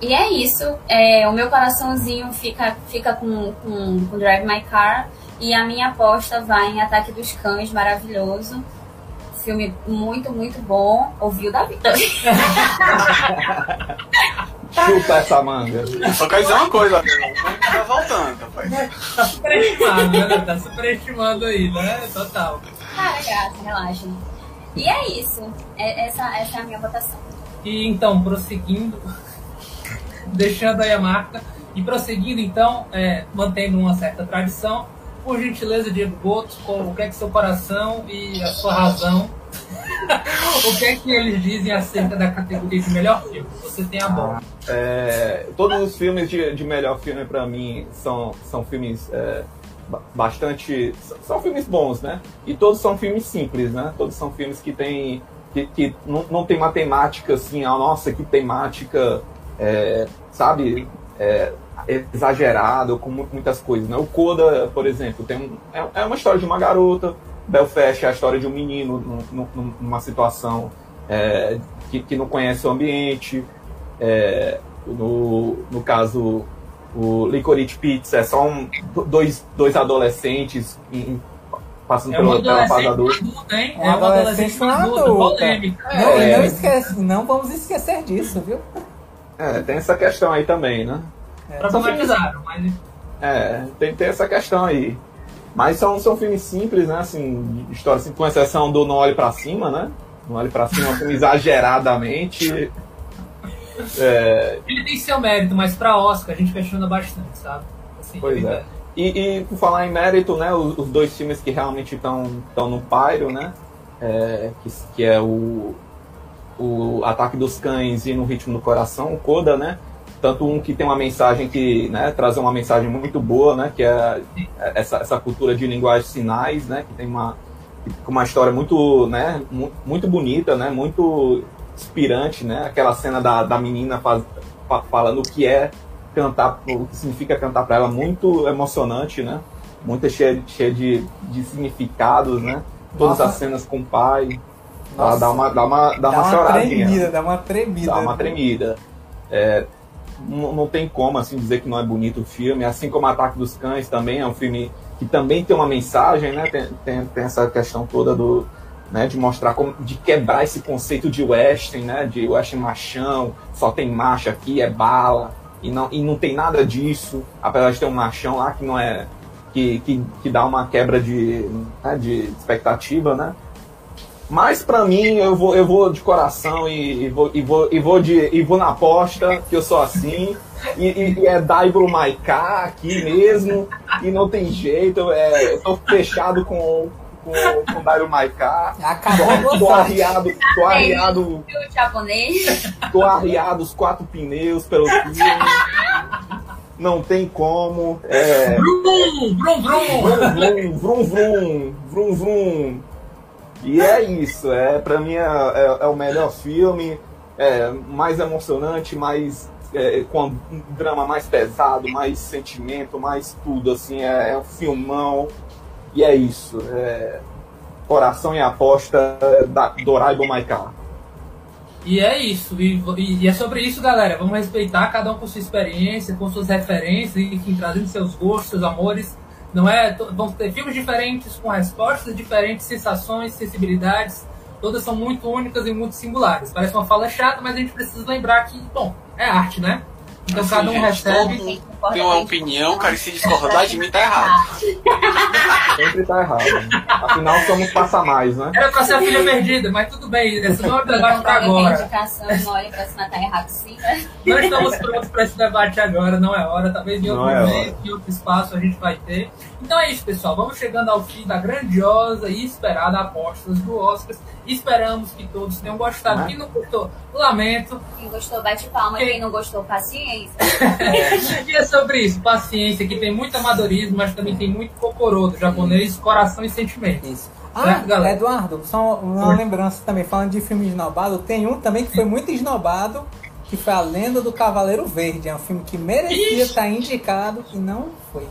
e é isso. É, o meu coraçãozinho fica, fica com, com, com Drive My Car. E a minha aposta vai em Ataque dos Cães, maravilhoso. Filme muito, muito bom. Ouviu da vida. Chupa essa manga. Só quero dizer uma coisa, tá voltando, rapaz. Tá superestimado, né? Tá superestimando aí, né? Total. Ah, graça, relaxa. E é isso. É, essa, essa é a minha votação. E então, prosseguindo, deixando aí a marca, e prosseguindo então, é, mantendo uma certa tradição, por gentileza, Diego Boto, o que é que seu coração e a sua razão, o que é que eles dizem acerca da categoria de melhor filme? Você tem a bola. É, todos os filmes de, de melhor filme para mim são, são filmes é, bastante. São filmes bons, né? E todos são filmes simples, né? Todos são filmes que tem. que, que não, não tem uma temática assim, ah, nossa, que temática, é, sabe? É, exagerado com muitas coisas, né? O Coda, por exemplo, tem um, é, é uma história de uma garota, Belfast é a história de um menino numa situação é, que, que, não conhece o ambiente. É, no, no caso, o Licorice Pizza é só um, dois, dois adolescentes em, passando É pela, pela fase adulta. hein? Um É um adolescente adolescente com adulto, adulta. polêmica. Não, É. não, esquece, não vamos esquecer disso, viu? É, tem essa questão aí também, né? Problematizaram, mas É, tem, tem essa questão aí. Mas são, são filmes simples, né? Assim, de história assim, com exceção do Não Olhe Pra Cima, né? Não Olhe Pra Cima é um filme exageradamente. É, ele tem seu mérito, mas pra Oscar a gente questiona bastante, sabe? Assim, Pois é. E, e por falar em mérito, né? Os, os dois filmes que realmente estão no Pyro, né? É, que, que é o, o Ataque dos Cães e No Ritmo do Coração, o Coda, né? Tanto um que tem uma mensagem que né, traz uma mensagem muito boa, né? Que é essa, essa cultura de linguagem de sinais, né? Que tem uma, uma história muito, né? mu- Muito bonita, né? Muito inspirante, né? Aquela cena da, da menina faz, fa- falando o que é cantar, o que significa cantar para ela, muito emocionante, né? Muito cheia, cheia de, de significados, né? Todas Nossa. as cenas com o pai. Nossa. dá uma, dá uma, dá uma, choradinha. tremida, dá uma tremida. Dá uma tremida. É, não, não tem como assim dizer que não é bonito o filme, assim como Ataque dos Cães também é um filme que também tem uma mensagem, né? Tem, tem, tem essa questão toda do né, de mostrar como de quebrar esse conceito de western, né? De western machão, só tem macho aqui, é bala e não e não tem nada disso, apesar de ter um machão lá que não é que, que, que dá uma quebra de, né, de expectativa, né? Mas pra mim, eu vou, eu vou de coração e, e vou, e, vou, e, vou de, e vou na aposta, que eu sou assim. E, e, e é Daibro Maiká aqui mesmo. E não tem jeito. É, eu tô fechado com, com, com Daibro Maiká. Acabou Tô, arriado, tô arriado, japonês. tô arriado os quatro pneus pelo filme. Não tem como. É, Brum, brum, brum. vrum, vrum, vrum, vrum, vrum. E é isso, é, pra mim é, é- é o melhor filme, é mais emocionante, mais é, com um drama mais pesado, mais sentimento, mais tudo, assim, é, é um filmão. E é isso. É, coração e aposta da Doraibo Maiká. E é isso. E, e- é sobre isso, galera. Vamos respeitar cada um com sua experiência, com suas referências, enfim, trazendo seus gostos, seus amores. Não é? Vão ter filmes diferentes, com respostas diferentes, sensações, sensibilidades. Todas são muito únicas e muito singulares. Parece uma fala chata, mas a gente precisa lembrar que, bom, é arte, né? Então Assim, cada um gente, recebe. tem uma opinião, cara, e se discordar de mim tá errado. Sempre tá errado. Afinal, somos passa mais, né? Era pra ser a filha perdida, mas tudo bem, esse não é o debate pra agora. Indicação, não olha pra cima, tá errado sim, né? Não estamos prontos para esse debate agora, não é hora. Talvez em outro Não é momento, em outro espaço a gente vai ter. Então é isso, pessoal. Vamos chegando ao fim da grandiosa e esperada Apóstolos do Oscars. Esperamos que todos tenham gostado. Né? Quem não gostou, lamento. Quem gostou, bate palma. Quem não gostou, paciência. E é sobre isso, paciência, que tem muito amadorismo, mas também tem muito cocorodo japonês, coração e sentimento. Isso. Ah, Certo, galera? Eduardo, só uma Oi. lembrança também, falando de filme esnobado, tem um também que foi muito esnobado, que foi A Lenda do Cavaleiro Verde. É um filme que merecia Ixi. estar indicado e não foi.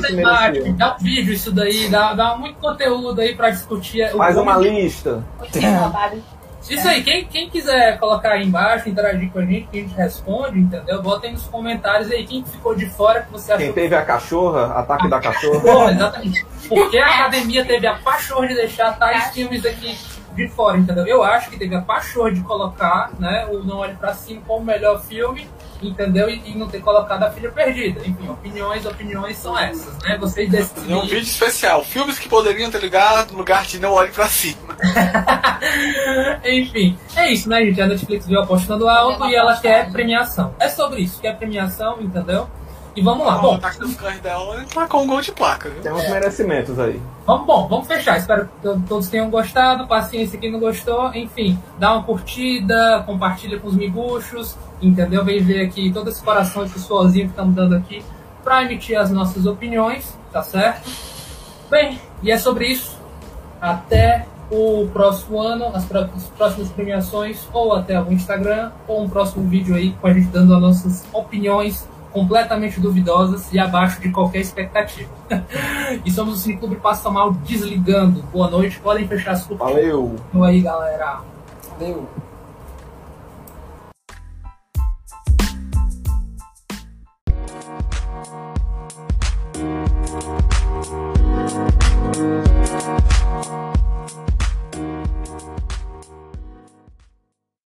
Debate, merecia. dá um vídeo isso daí, dá, dá muito conteúdo aí pra discutir. o Faz uma lista. Isso aí, quem, quem quiser colocar aí embaixo, interagir com a gente, que a gente responde, entendeu? Bota aí nos comentários aí quem ficou de fora que você Quem achou. teve a cachorra, ataque da cachorra. Bom, exatamente. Porque a academia teve a pachorra de deixar tais filmes aqui de fora, entendeu? Eu acho que teve a pachorra de colocar, né, o Não Olhe Pra Cima como melhor filme, entendeu? E, e não ter colocado a Filha Perdida. Enfim, opiniões, opiniões são essas, né? Vocês Fazer um decidem. vídeo especial. Filmes que poderiam ter ligado no lugar de não olhe pra cima. Enfim, é isso, né, gente? A Netflix veio apostando alto e ela quer premiação. É sobre isso, quer premiação, entendeu? E vamos lá. o Bom, ataque dos cães dela ele marcou um gol de placa, viu? Tem uns merecimentos aí. vamos, bom, vamos fechar. Espero que to- todos tenham gostado. Paciência quem não gostou. Enfim, dá uma curtida, compartilha com os miguxos, entendeu? Vem ver aqui todo esse coração, esse suorzinho que estamos dando aqui para emitir as nossas opiniões, tá certo? Bem, e é sobre isso. Até o próximo ano, as próximas premiações, ou até o Instagram, ou um próximo vídeo aí com a gente dando as nossas opiniões completamente duvidosas e abaixo de qualquer expectativa. e somos o Cineclube Passa Mal desligando. Boa noite, podem fechar as cortinas. Valeu! Então aí, galera. Valeu!